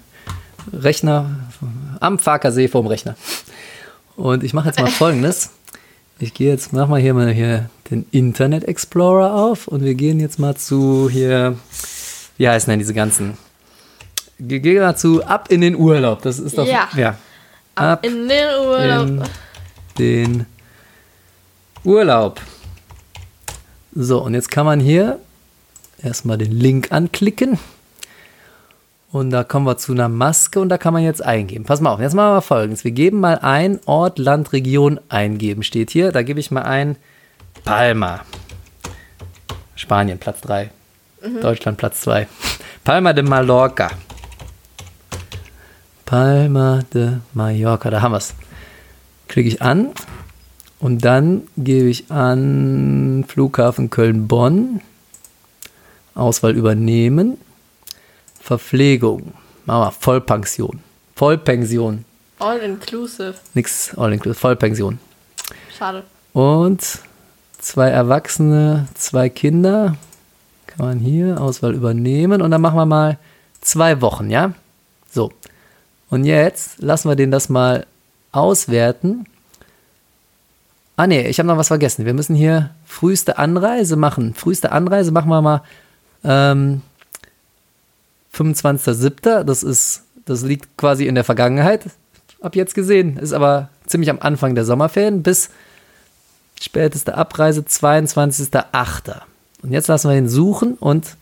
Rechner, am Farkasee vor dem Rechner. Und ich mache jetzt mal folgendes. Ich gehe jetzt, mach mal hier mal hier den Internet Explorer auf und wir gehen jetzt mal zu hier, wie heißen denn diese ganzen? Ge- Geh mal zu ab in den Urlaub. Das ist doch, Ja. ja. Ab in den Urlaub. in den Urlaub. So, und jetzt kann man hier erstmal den Link anklicken. Und da kommen wir zu einer Maske und da kann man jetzt eingeben. Pass mal auf, jetzt machen wir folgendes. Wir geben mal ein Ort, Land, Region eingeben. Steht hier, da gebe ich mal ein Palma. Spanien, Platz 3. Deutschland, Platz 2. Palma de Mallorca. Palma de Mallorca, da haben wir es. Klicke ich an und dann gebe ich an Flughafen Köln-Bonn, Auswahl übernehmen, Verpflegung, machen wir Vollpension, Vollpension, All inclusive. nix all inclusive, Vollpension. Schade. Und zwei Erwachsene, zwei Kinder, kann man hier Auswahl übernehmen und dann machen wir mal zwei Wochen, ja? So. Und jetzt lassen wir den das mal auswerten. Ah nee, ich habe noch was vergessen. Wir müssen hier früheste Anreise machen. Früheste Anreise machen wir mal ähm, 25.07. Das das liegt quasi in der Vergangenheit, ab jetzt gesehen. Ist aber ziemlich am Anfang der Sommerferien bis späteste Abreise 22.08. Und jetzt lassen wir ihn suchen und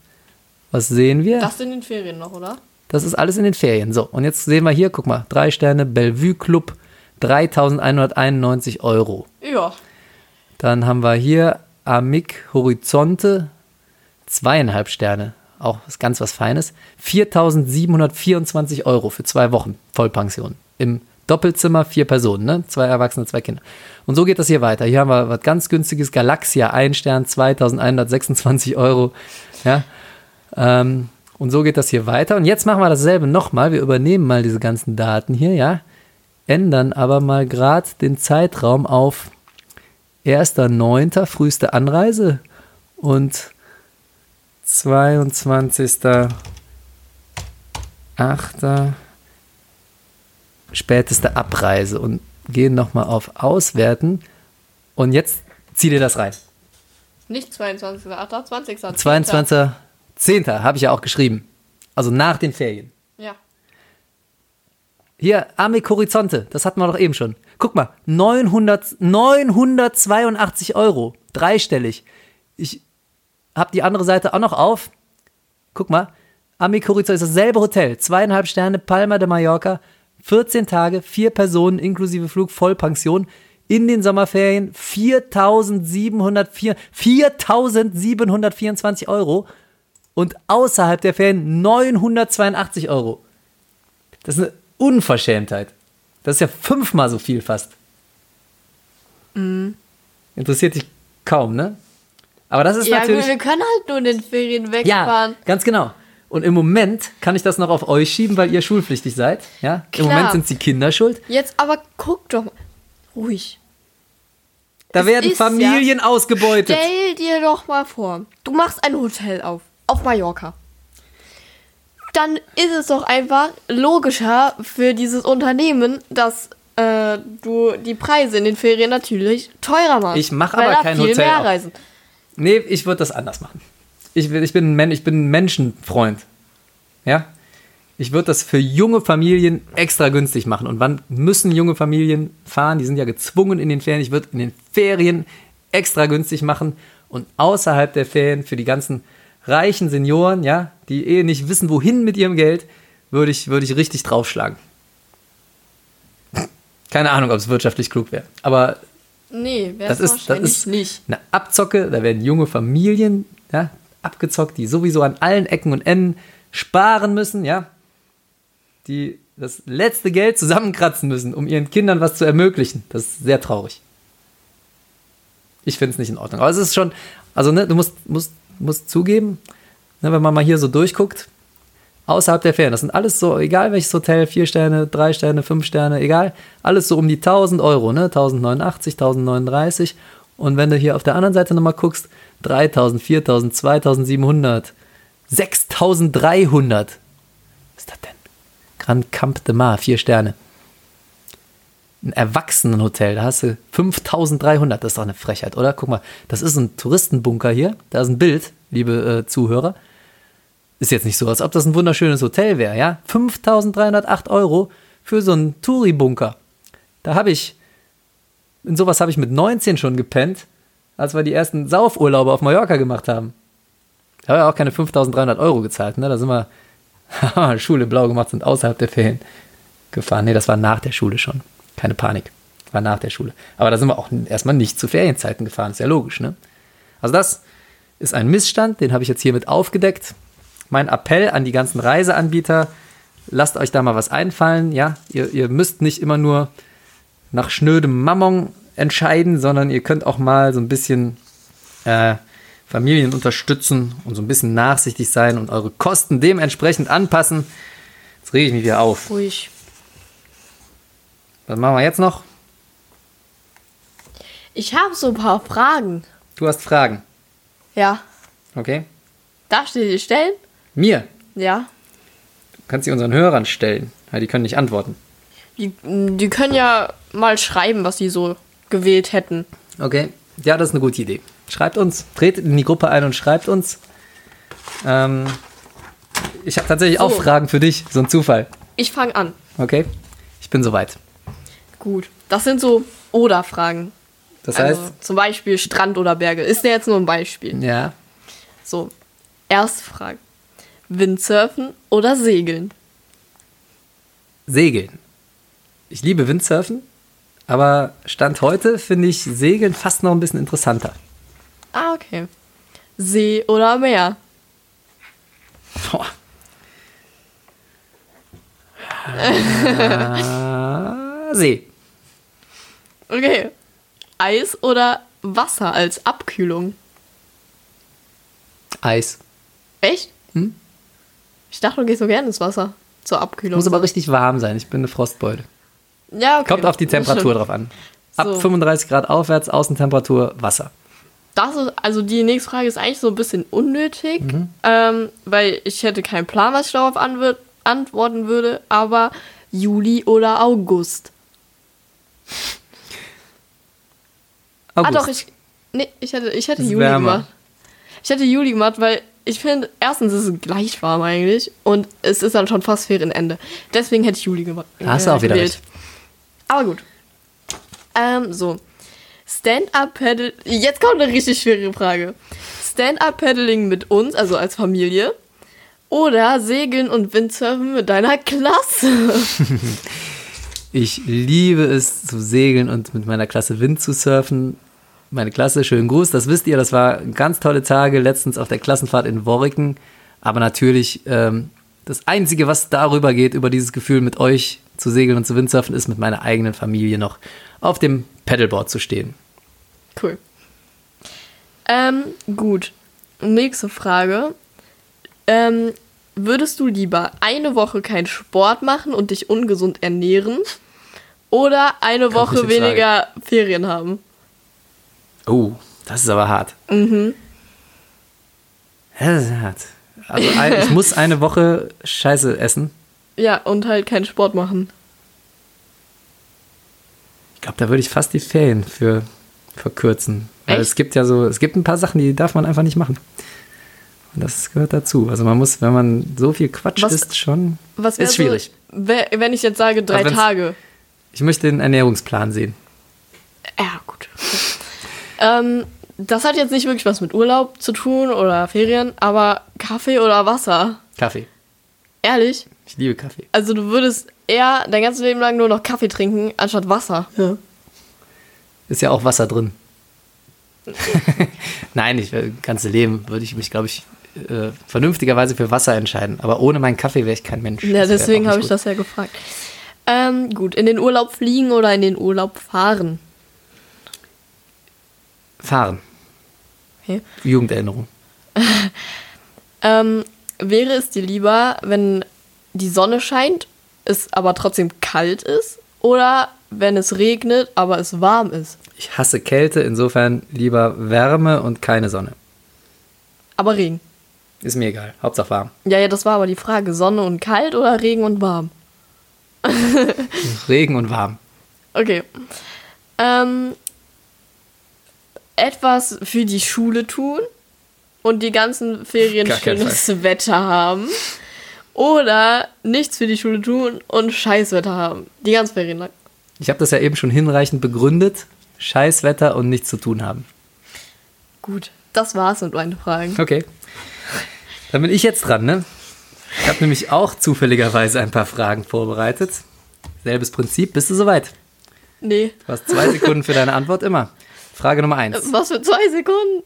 was sehen wir? Das in den Ferien noch, oder? Das ist alles in den Ferien. So, und jetzt sehen wir hier, guck mal, drei Sterne Bellevue Club, 3.191 Euro. Ja. Dann haben wir hier Amic Horizonte, zweieinhalb Sterne. Auch ist ganz was Feines. 4.724 Euro für zwei Wochen Vollpension. Im Doppelzimmer vier Personen, ne? Zwei Erwachsene, zwei Kinder. Und so geht das hier weiter. Hier haben wir was ganz günstiges. Galaxia, ein Stern, 2.126 Euro. Ja. Ähm, und so geht das hier weiter. Und jetzt machen wir dasselbe nochmal. Wir übernehmen mal diese ganzen Daten hier, ja. Ändern aber mal gerade den Zeitraum auf 1.9. früheste Anreise und 22.8. späteste Abreise und gehen nochmal auf Auswerten. Und jetzt zieh dir das rein. Nicht 22. 28. 22.10. habe ich ja auch geschrieben. Also nach den Ferien. Ja. Hier, Amic Horizonte, das hatten wir doch eben schon. Guck mal, 900, 982 Euro, dreistellig. Ich habe die andere Seite auch noch auf. Guck mal, Amic Horizonte ist dasselbe Hotel, zweieinhalb Sterne, Palma de Mallorca, 14 Tage, vier Personen inklusive Flug, Vollpension. In den Sommerferien 4.704 4.724 Euro und außerhalb der Ferien 982 Euro. Das ist eine Unverschämtheit. Das ist ja fünfmal so viel fast. Ja, Interessiert dich kaum, ne? Aber das ist Ja, natürlich. gut, wir können halt nur in den Ferien Ja, wegfahren. ganz genau. Und im Moment kann ich das noch auf euch schieben, weil ihr schulpflichtig seid. Ja? Im Klar. Moment sind die Kinder schuld. Jetzt aber guck doch mal. Ruhig. Da Es werden ist Familien ausgebeutet. Stell dir doch mal vor, du machst ein Hotel auf, auf Mallorca. Dann ist es doch einfach logischer für dieses Unternehmen, dass äh, du die Preise in den Ferien natürlich teurer machst. Ich mach weil aber kein viel Hotel mehr auf. reisen. Nee, ich würde das anders machen. Ich, ich, bin ein ich bin ein Menschenfreund. Ja? Ich würde das für junge Familien extra günstig machen. Und wann müssen junge Familien fahren? Die sind ja gezwungen in den Ferien. Ich würde in den Ferien extra günstig machen und außerhalb der Ferien für die ganzen reichen Senioren, ja, die eh nicht wissen, wohin mit ihrem Geld, würde ich, würde ich richtig draufschlagen. Keine Ahnung, ob es wirtschaftlich klug wäre. Aber Nee, wäre das ist, das ist nicht. eine Abzocke, da werden junge Familien ja, abgezockt, die sowieso an allen Ecken und Enden sparen müssen, ja, die das letzte Geld zusammenkratzen müssen, um ihren Kindern was zu ermöglichen. Das ist sehr traurig. Ich finde es nicht in Ordnung. Aber es ist schon, also ne, du musst, musst, musst zugeben, ne, wenn man mal hier so durchguckt, außerhalb der Ferien, das sind alles so, egal welches Hotel, vier Sterne, drei Sterne, fünf Sterne, egal, alles so um die 1000 Euro, ne, 1089, 1039. Und wenn du hier auf der anderen Seite nochmal guckst, 3000, 4000, 2700, 6300. Was ist das denn? Grand Camp de Mar, vier Sterne. Ein Erwachsenenhotel, da hast du 5300. Das ist doch eine Frechheit, oder? Guck mal, das ist ein Touristenbunker hier. Da ist ein Bild, liebe äh, Zuhörer. Ist jetzt nicht so, als ob das ein wunderschönes Hotel wäre, ja? 5308 Euro für so einen Touri-Bunker. Da habe ich, in sowas habe ich mit 19 schon gepennt, als wir die ersten Saufurlaube auf Mallorca gemacht haben. Da habe ich auch keine 5300 Euro gezahlt, ne? Da sind wir Schule blau gemacht, sind außerhalb der Ferien gefahren. Nee, das war nach der Schule schon. Keine Panik. War nach der Schule. Aber da sind wir auch erstmal nicht zu Ferienzeiten gefahren. Ist ja logisch, ne? Also das ist ein Missstand, den habe ich jetzt hiermit aufgedeckt. Mein Appell an die ganzen Reiseanbieter, lasst euch da mal was einfallen, ja? Ihr, ihr müsst nicht immer nur nach schnödem Mammon entscheiden, sondern ihr könnt auch mal so ein bisschen äh, Familien unterstützen und so ein bisschen nachsichtig sein und eure Kosten dementsprechend anpassen. Jetzt rege ich mich wieder auf. Ruhig. Was machen wir jetzt noch? Ich habe so ein paar Fragen. Du hast Fragen, Ja. okay? Darfst du die stellen? Mir. Ja. Du kannst sie unseren Hörern stellen. Ja, die können nicht antworten. Die, die können ja mal schreiben, was sie so gewählt hätten. Okay. Ja, das ist eine gute Idee. Schreibt uns, tretet in die Gruppe ein und schreibt uns. Ähm, ich habe tatsächlich auch So. Fragen für dich, so ein Zufall. Ich fange an. Okay? Ich bin soweit. Gut. Das sind so Oder-Fragen. Das heißt, Also, zum Beispiel Strand oder Berge. Ist ja jetzt nur ein Beispiel. ja, So. Erste Frage. Windsurfen oder Segeln? Segeln. Ich liebe Windsurfen, aber Stand heute finde ich Segeln fast noch ein bisschen interessanter. Ah, okay. See oder Meer? Boah. äh, See. Okay. Eis oder Wasser als Abkühlung? Eis. Echt? Hm? Ich dachte, du gehst so gerne ins Wasser zur Abkühlung. Muss aber richtig warm sein. Ich bin eine Frostbeule. ja, okay. Kommt auf die Temperatur drauf an. Ab So. 35 Grad aufwärts, Außentemperatur, Wasser. Das ist, also die nächste Frage ist eigentlich so ein bisschen unnötig, Mhm. ähm, weil ich hätte keinen Plan, was ich darauf antworten würde, aber Juli oder August? August. Ah doch, ich, nee, ich hätte, ich hätte Juli wärmer. gemacht. Ich hätte Juli gemacht, weil ich finde, erstens ist es gleich warm eigentlich und es ist dann schon fast Ferienende. Deswegen hätte ich Juli gemacht. Hast du auch wieder recht. Aber gut. Ähm, so. Stand-up-Paddle. Jetzt kommt eine richtig schwere Frage. Stand-up-Paddling mit uns, also als Familie. Oder Segeln und Windsurfen mit deiner Klasse. Ich liebe es zu segeln und mit meiner Klasse Wind zu surfen. Meine Klasse, schönen Gruß, das wisst ihr, das war ganz tolle Tage letztens auf der Klassenfahrt in Worriken. Aber natürlich, ähm, das Einzige, was darüber geht, über dieses Gefühl mit euch zu segeln und zu Windsurfen, ist mit meiner eigenen Familie noch auf dem Paddleboard zu stehen. Cool. Ähm, gut. Nächste Frage. Ähm, würdest du lieber eine Woche keinen Sport machen und dich ungesund ernähren oder eine Woche Komplizierte Frage. weniger Ferien haben? Oh, das ist aber hart. Mhm. Das ist hart. Also ein, ich muss eine Woche Scheiße essen. Ja, und halt keinen Sport machen. Ich glaube, da würde ich fast die Ferien für verkürzen. Weil Echt? es gibt ja so, es gibt ein paar Sachen, die darf man einfach nicht machen. Und das gehört dazu. Also man muss, wenn man so viel Quatsch Was- isst, schon. Was ist schwierig. So, wär- wenn ich jetzt sage drei Also Tage. Ich möchte den Ernährungsplan sehen. Ja, gut. ähm, das hat jetzt nicht wirklich was mit Urlaub zu tun oder Ferien, aber Kaffee oder Wasser. Kaffee. Ehrlich? Ich liebe Kaffee. Also du würdest eher dein ganzes Leben lang nur noch Kaffee trinken, anstatt Wasser. Ja. Ist ja auch Wasser drin. Nein, ich äh, ganze Leben würde ich mich, glaube ich, äh, vernünftigerweise für Wasser entscheiden. Aber ohne meinen Kaffee wäre ich kein Mensch. Ja, deswegen habe ich das ja gefragt. Ähm, gut, in den Urlaub fliegen oder in den Urlaub fahren? Fahren. Okay. Jugenderinnerung. Ähm, wäre es dir lieber, wenn die Sonne scheint, es aber trotzdem kalt ist? Oder wenn es regnet, aber es warm ist? Ich hasse Kälte, insofern lieber Wärme und keine Sonne. Aber Regen. Ist mir egal. Hauptsache warm. Ja, ja, das war aber die Frage. Sonne und kalt oder Regen und warm? Regen und warm. Okay. Ähm, etwas für die Schule tun und die ganzen Ferien Gar schönes Wetter haben. Oder nichts für die Schule tun und Scheißwetter haben. Die ganzen Ferien lang. Ich habe das ja eben schon hinreichend begründet. Scheißwetter und nichts zu tun haben. Gut, das war's mit meinen Fragen. Okay. Dann bin ich jetzt dran, ne? Ich habe nämlich auch zufälligerweise ein paar Fragen vorbereitet. Selbes Prinzip. Bist du soweit? Nee. Du hast zwei Sekunden für deine Antwort immer. Frage Nummer eins. Was für zwei Sekunden?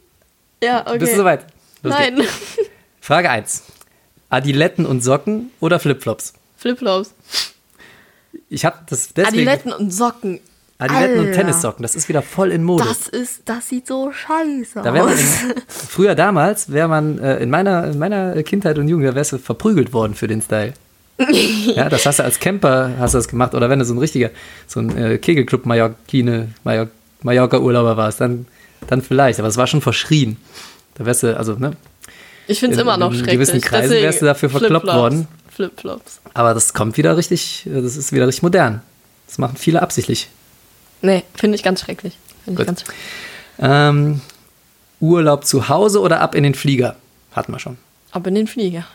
Ja, okay. Bist du soweit? Los Nein. geht's. Frage 1. Adiletten und Socken oder Flipflops? Flipflops. Ich habe das deswegen. Adiletten und Socken. Adiletten und Alter. Tennissocken. Das ist wieder voll in Mode. Das ist, das sieht so scheiße Da wär man aus. in, früher damals wäre man äh, in, meiner, in meiner Kindheit und Jugend, da wärst du verprügelt worden für den Style. ja, das hast du als Camper hast du das gemacht. Oder wenn du so ein richtiger, so ein äh, Kegelclub Mallorquine, Mallor Mallorca-Urlauber warst, dann, dann vielleicht. Aber es war schon verschrien. Da wärst du, also, ne? Ich finde es in- immer noch in schrecklich. gewissen Kreisen Deswegen wärst du dafür verkloppt worden. Flipflops. Aber das kommt wieder richtig, äh, das ist wieder richtig modern. Das machen viele absichtlich. Nee, finde ich ganz schrecklich. Finde ich ganz schrecklich. Ähm, Urlaub zu Hause oder ab in den Flieger? Hatten wir schon. Ab in den Flieger.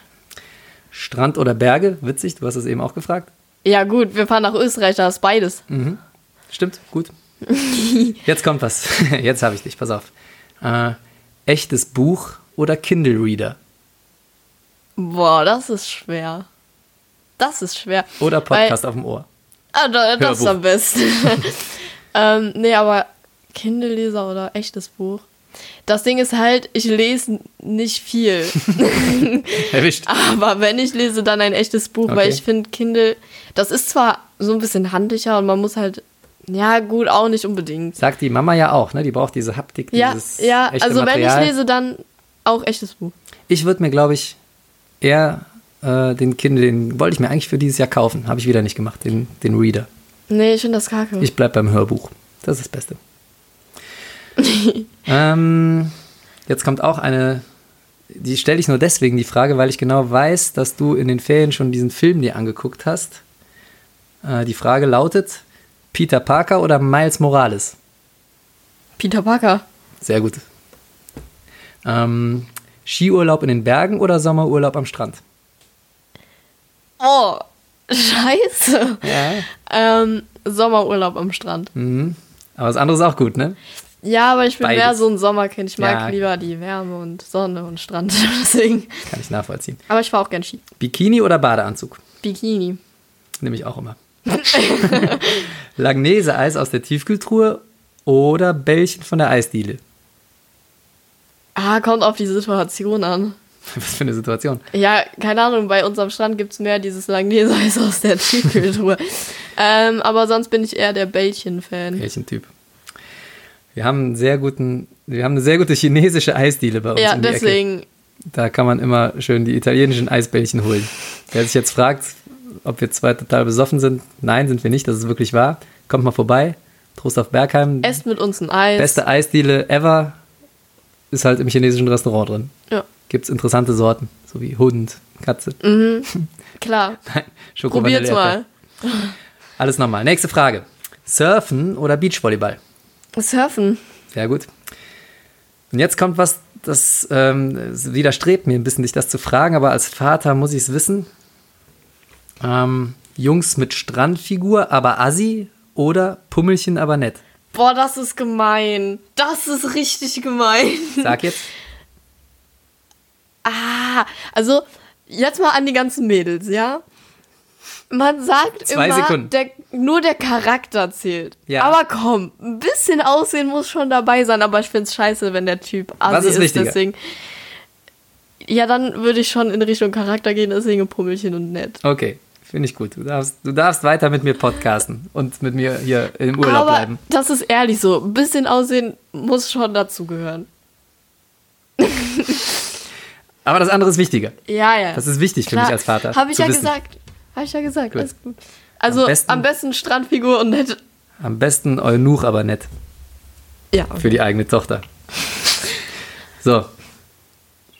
Strand oder Berge? Witzig, du hast es eben auch gefragt. Ja, gut, wir fahren nach Österreich, da ist beides. Stimmt, gut. Jetzt kommt was. Jetzt habe ich dich, pass auf. Äh, echtes Buch oder Kindle Reader? Boah, das ist schwer. Das ist schwer. Oder Podcast auf dem Ohr? Weil, ah, da- das ist am besten. ähm, nee, aber Kindle-Leser oder echtes Buch. Das Ding ist halt, ich lese nicht viel. Erwischt. Aber wenn ich lese, dann ein echtes Buch, Okay. weil ich finde, Kindle, das ist zwar so ein bisschen handlicher und man muss halt, ja gut, auch nicht unbedingt. Sagt die Mama ja auch, ne? Die braucht diese Haptik, Ja, dieses ja, echte also Material. wenn ich lese, dann auch echtes Buch. Ich würde mir, glaube ich, eher äh, den Kindle, den wollte ich mir eigentlich für dieses Jahr kaufen. Habe ich wieder nicht gemacht, den, den Reader. Nee, ich finde das kacke. Ich bleib beim Hörbuch. Das ist das Beste. ähm, jetzt kommt auch eine, die stelle ich nur deswegen die Frage, weil ich genau weiß, dass du in den Ferien schon diesen Film dir angeguckt hast. Äh, die Frage lautet: Peter Parker oder Miles Morales? Peter Parker. Sehr gut. Ähm, Skiurlaub in den Bergen oder Sommerurlaub am Strand? Oh, scheiße. Ja. Ähm, Sommerurlaub am Strand. Mhm. Aber das andere ist auch gut, ne? Ja, aber ich bin Beides. mehr so ein Sommerkind. Ich mag Ja. lieber die Wärme und Sonne und Strand. Deswegen. Kann ich nachvollziehen. Aber ich fahre auch gern Ski. Bikini oder Badeanzug? Bikini. Nehme ich auch immer. Langnese-Eis aus der Tiefkühltruhe oder Bällchen von der Eisdiele? Ah, kommt auf die Situation an. Was für eine Situation. Ja, keine Ahnung, bei uns am Strand gibt es mehr dieses Langnese-Eis aus der Tiefkühltruhe. ähm, aber sonst bin ich eher der Bällchen-Fan. Bällchen-Typ. Wir haben einen sehr guten, wir haben eine sehr gute chinesische Eisdiele bei uns. Ja, die Ecke. deswegen. Da kann man immer schön die italienischen Eisbällchen holen. Wer sich jetzt fragt, ob wir zwei total besoffen sind, nein, sind wir nicht, das ist wirklich wahr. Kommt mal vorbei. Trost auf Bergheim. Esst mit uns ein Eis. Beste Eisdiele ever ist halt im chinesischen Restaurant drin. Ja, Gibt es interessante Sorten, so wie Hund, Katze. klar. Nein, Schoko Probiert's mal. Alles normal. Nächste Frage. Surfen oder Beachvolleyball? Surfen. Sehr gut. Und jetzt kommt was, das ähm, widerstrebt mir ein bisschen, dich das zu fragen, aber als Vater muss ich es wissen. Ähm, Jungs mit Strandfigur, aber assi oder Pummelchen, aber nett? Boah, das ist gemein. Das ist richtig gemein. Sag jetzt. Ah, also jetzt mal an die ganzen Mädels, ja? Man sagt Zwei immer, Sekunden. Der, nur der Charakter zählt. Ja. Aber komm, ein bisschen Aussehen muss schon dabei sein, aber ich find's scheiße, wenn der Typ assi Was ist ist, wichtiger? deswegen. Ja, dann würde ich schon in Richtung Charakter gehen, deswegen Pummelchen und nett. Okay, finde ich gut. Du darfst, du darfst weiter mit mir podcasten und mit mir hier im Urlaub aber bleiben. das ist ehrlich so, ein bisschen Aussehen muss schon dazugehören. Aber das andere ist wichtiger. Ja, ja. Das ist wichtig für mich als Vater. Habe ich ja wissen. gesagt. Habe ich ja gesagt, Gut. alles gut. Also Am am besten- besten, Strandfigur und nett. Am besten Eunuch, aber nett. Ja, Für die eigene Tochter. So.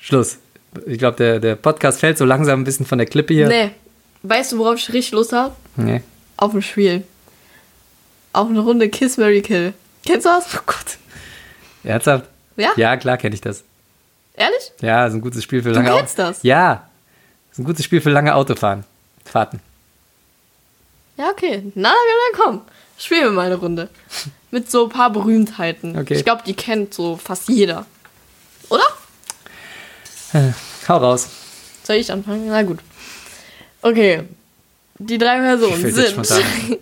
Schluss. Ich glaube, der, der Podcast fällt so langsam ein bisschen von der Klippe hier. Nee. Weißt du, worauf ich richtig Lust habe? Nee. Auf ein Spiel. Auf eine Runde Kiss, Mary Kill. Kennst du das? Oh Gott. Ernsthaft? Ja? Ja, klar kenne ich das. Ehrlich? Ja, ist ein gutes Spiel für lange kennst das? Ja. Ist ein gutes Spiel für lange Autofahren. Fahrten. Ja, okay. Na, dann komm. Spielen wir mal eine Runde. Mit so ein paar Berühmtheiten. Okay. Ich glaube, die kennt so fast jeder. Oder? Hau raus. Soll ich anfangen? Na gut. Okay. Die drei Personen sind.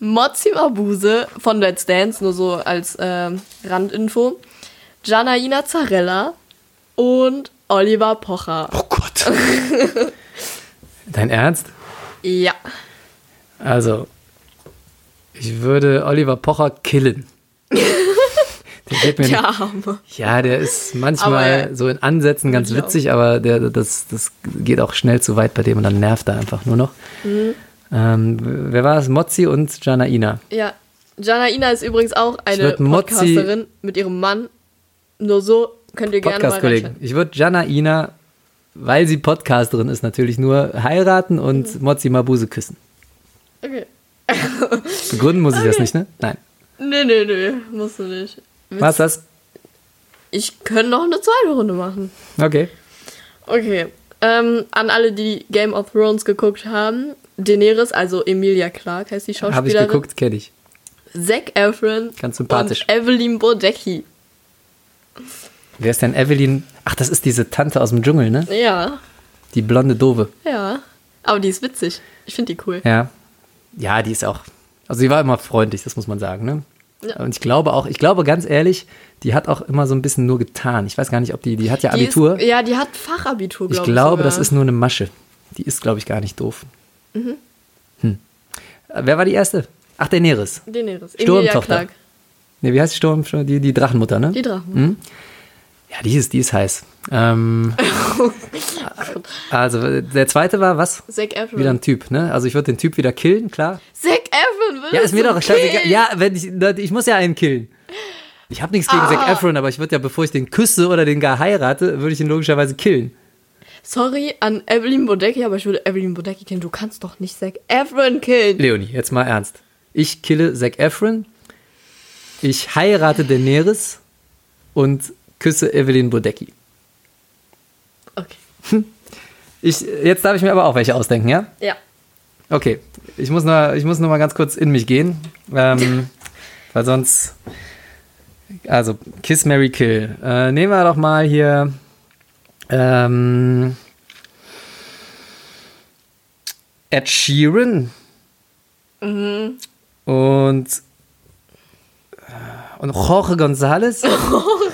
Mozzi Mabuse von Let's Dance, nur so als ähm, Randinfo. Janaina Zarella und Oliver Pocher. Oh Gott. Dein Ernst? Ja. Also, ich würde Oliver Pocher killen. Geht mir Der. Arme. Ja, der ist manchmal Aber so in Ansätzen ganz witzig, aber der, das, das geht auch schnell zu weit bei dem und dann nervt er einfach nur noch. Mhm. Ähm, wer war es? Mozzi und Janaina. Ja. Janaina ist übrigens auch eine Mozzi- Podcasterin mit ihrem Mann. Nur so könnt ihr gerne mal reinschauen. Ich würde Janaina, weil sie Podcasterin ist, natürlich nur heiraten und Mhm. Mozzi Mabuse küssen. Okay. Begründen muss ich das nicht, ne? Nein. Nee, nee, nee. Musst du nicht. Was das? Ich könnte noch eine zweite Runde machen. Okay. Okay. Ähm, an alle, die Game of Thrones geguckt haben. Daenerys, also Emilia Clarke heißt die Schauspielerin. Habe ich geguckt, kenne ich. Zac Efron. Ganz sympathisch. Und Evelyn Bodecki. Wer ist denn Evelyn? Ach, das ist diese Tante aus dem Dschungel, ne? Ja, Die blonde Dove. ja. Aber die ist witzig. Ich finde die cool. Ja. Ja, die ist auch. Also sie war immer freundlich, das muss man sagen, ne? Ja. Und ich glaube auch, ich glaube ganz ehrlich, die hat auch immer so ein bisschen nur getan. Ich weiß gar nicht, ob die, die hat ja Die Abitur. Ist, ja, die hat Fachabitur, ich glaube ich. glaube, sogar. das ist nur eine Masche. Die ist, glaube ich, gar nicht doof. Mhm. Hm. Äh, Wer war die erste? Ach, Daenerys. Daenerys. Sturmtochter. Clarke. Ne, wie heißt die Sturm? Die, die Drachenmutter, ne? Die Drachen. Hm? Ja, die ist, die ist heiß. Ähm, also, der zweite war was? Zac Efron. Wieder ein Typ, ne? Also ich würde den Typ wieder killen, klar. Zac Efron würdest Ja, ist mir doch scheißegal. killen? Ja, wenn ich, ich muss ja einen killen. Ich habe nichts gegen Ah. Zac Efron, aber ich würde ja, bevor ich den küsse oder den gar heirate, würde ich ihn logischerweise killen. Sorry an Evelyn Bodecki, aber ich würde Evelyn Bodecki kennen. Du kannst doch nicht Zac Efron killen. Leonie, jetzt mal ernst. Ich kille Zac Efron, ich heirate Daenerys und küsse Evelyn Bodecki. Okay. Ich, jetzt darf ich mir aber auch welche ausdenken, ja? Ja. Okay, ich muss nur, ich muss nur mal ganz kurz in mich gehen, ähm, weil sonst, also Kiss, Mary Kill. Äh, nehmen wir doch mal hier ähm, Ed Sheeran und äh, und Jorge González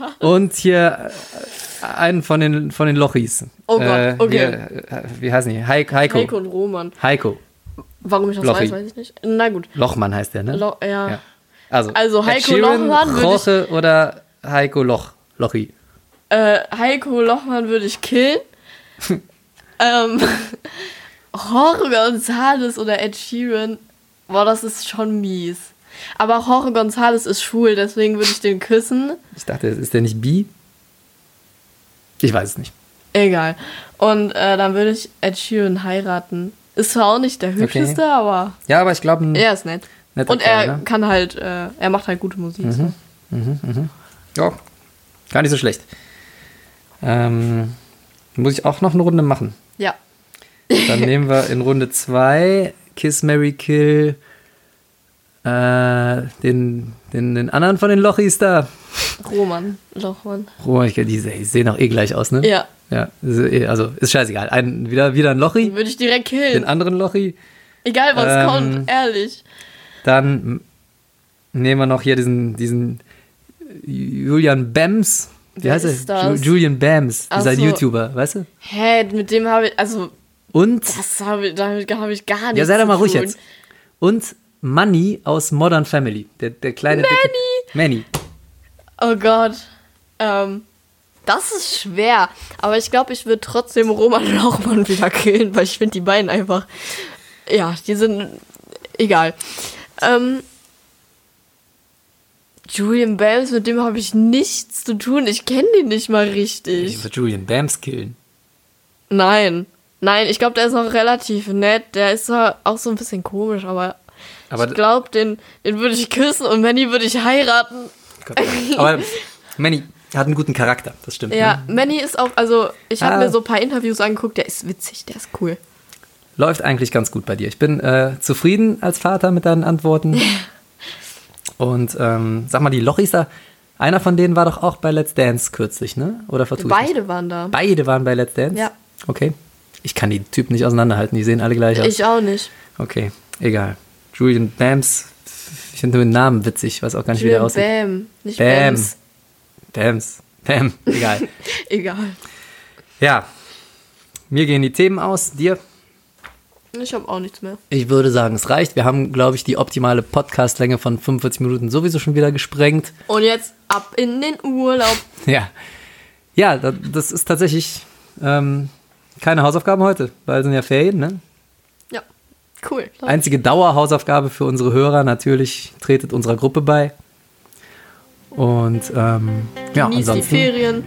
und hier äh, einen von den von den Lochis. Oh Gott, Äh, okay. Hier, äh, wie heißen die? Heiko. Heiko. Und Roman. Heiko. Warum ich das Lochi. weiß, weiß ich nicht. Na gut. Lochmann heißt der, ne? Lo ja. Ja. Also, Also Heiko Sheeran, Lochmann würde ich- Jorge oder Heiko Loch, Lochi? Äh, Heiko Lochmann würde ich killen. ähm, Jorge González oder Ed Sheeran, boah, das ist schon mies. Aber Jorge González ist schwul, deswegen würde ich den küssen. Ich dachte, ist der nicht bi? Ich weiß es nicht. Egal. Und äh, dann würde ich Ed Sheeran heiraten. Ist zwar auch nicht der hübscheste, aber Ja, aber ich glaube, er ist nett. Und er Kerl, ne? kann halt, äh, er macht halt gute Musik. so. ja, gar nicht so schlecht. Ähm, muss ich auch noch eine Runde machen. Ja. Dann nehmen wir in Runde 2 Kiss, Mary Kill äh, den, den, den anderen von den Lochis da. Roman Lochmann. Oh, ich, die, die sehen auch eh gleich aus, ne? Ja. Ja, eh- also ist scheißegal. Ein, wieder, wieder ein Lochi, Würde ich direkt den killen. anderen Lochi. Egal was Ähm, kommt, ehrlich. Dann nehmen wir noch hier diesen, diesen Julian Bams. Wie Wer heißt ist er? Ju- Julian Bams, Ach dieser so. YouTuber, weißt du? Hä, mit dem habe ich, also, Und, das habe ich, damit habe ich gar nichts ja, sei doch mal ruhig jetzt. Und Manny aus Modern Family, der, der kleine Manny. Manny. Oh Gott. Ähm, das ist schwer. Aber ich glaube, ich würde trotzdem Roman Lochmann wieder killen, weil ich finde die beiden einfach. Ja, die sind. Egal. Ähm, Julian Bams, mit dem habe ich nichts zu tun. Ich kenne den nicht mal richtig. Ich würde Julian Bams killen. Nein. Nein, ich glaube, der ist noch relativ nett. Der ist auch so ein bisschen komisch, aber, Aber, ich glaube, den, den würde ich küssen und Manny würde ich heiraten. Gott, aber Manny hat einen guten Charakter, das stimmt. Ja, Ne? Manny ist auch, also ich habe Ah. mir so ein paar Interviews angeguckt, der ist witzig, der ist cool. Läuft eigentlich ganz gut bei dir. Ich bin äh, zufrieden als Vater mit deinen Antworten. Und ähm, sag mal, die Lochis da, einer von denen war doch auch bei Let's Dance kürzlich, ne? Oder vertue? Beide waren da. Beide waren bei Let's Dance? Ja. Okay. Ich kann die Typen nicht auseinanderhalten, die sehen alle gleich aus. Ich auch nicht. Okay, egal. Julian Bams, ich finde den Namen witzig, weiß auch gar nicht, wie der Julian aussieht. Bam, nicht Bam. Bams. Bams. Bam, egal. Egal. ja, mir gehen die Themen aus, dir? Ich habe auch nichts mehr. Ich würde sagen, es reicht. Wir haben, glaube ich, die optimale Podcastlänge von 45 Minuten sowieso schon wieder gesprengt. Und jetzt ab in den Urlaub. Ja. Ja, da- das ist tatsächlich ähm, keine Hausaufgaben heute, weil sind ja Ferien, ne? Cool. Einzige Dauerhausaufgabe für unsere Hörer, natürlich tretet unserer Gruppe bei. Und ähm, ja, Genießt die ansonsten Ferien.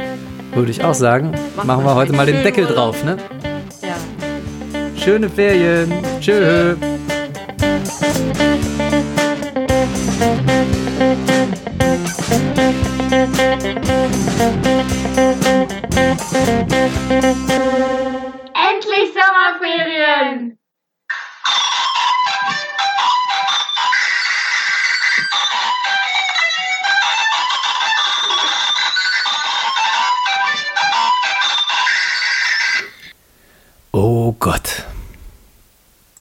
würde ich auch sagen, Macht machen wir heute mal den Deckel Urlaub. drauf, ne? Ja. Schöne Ferien. Tschö. Endlich Sommerferien! Oh Gott.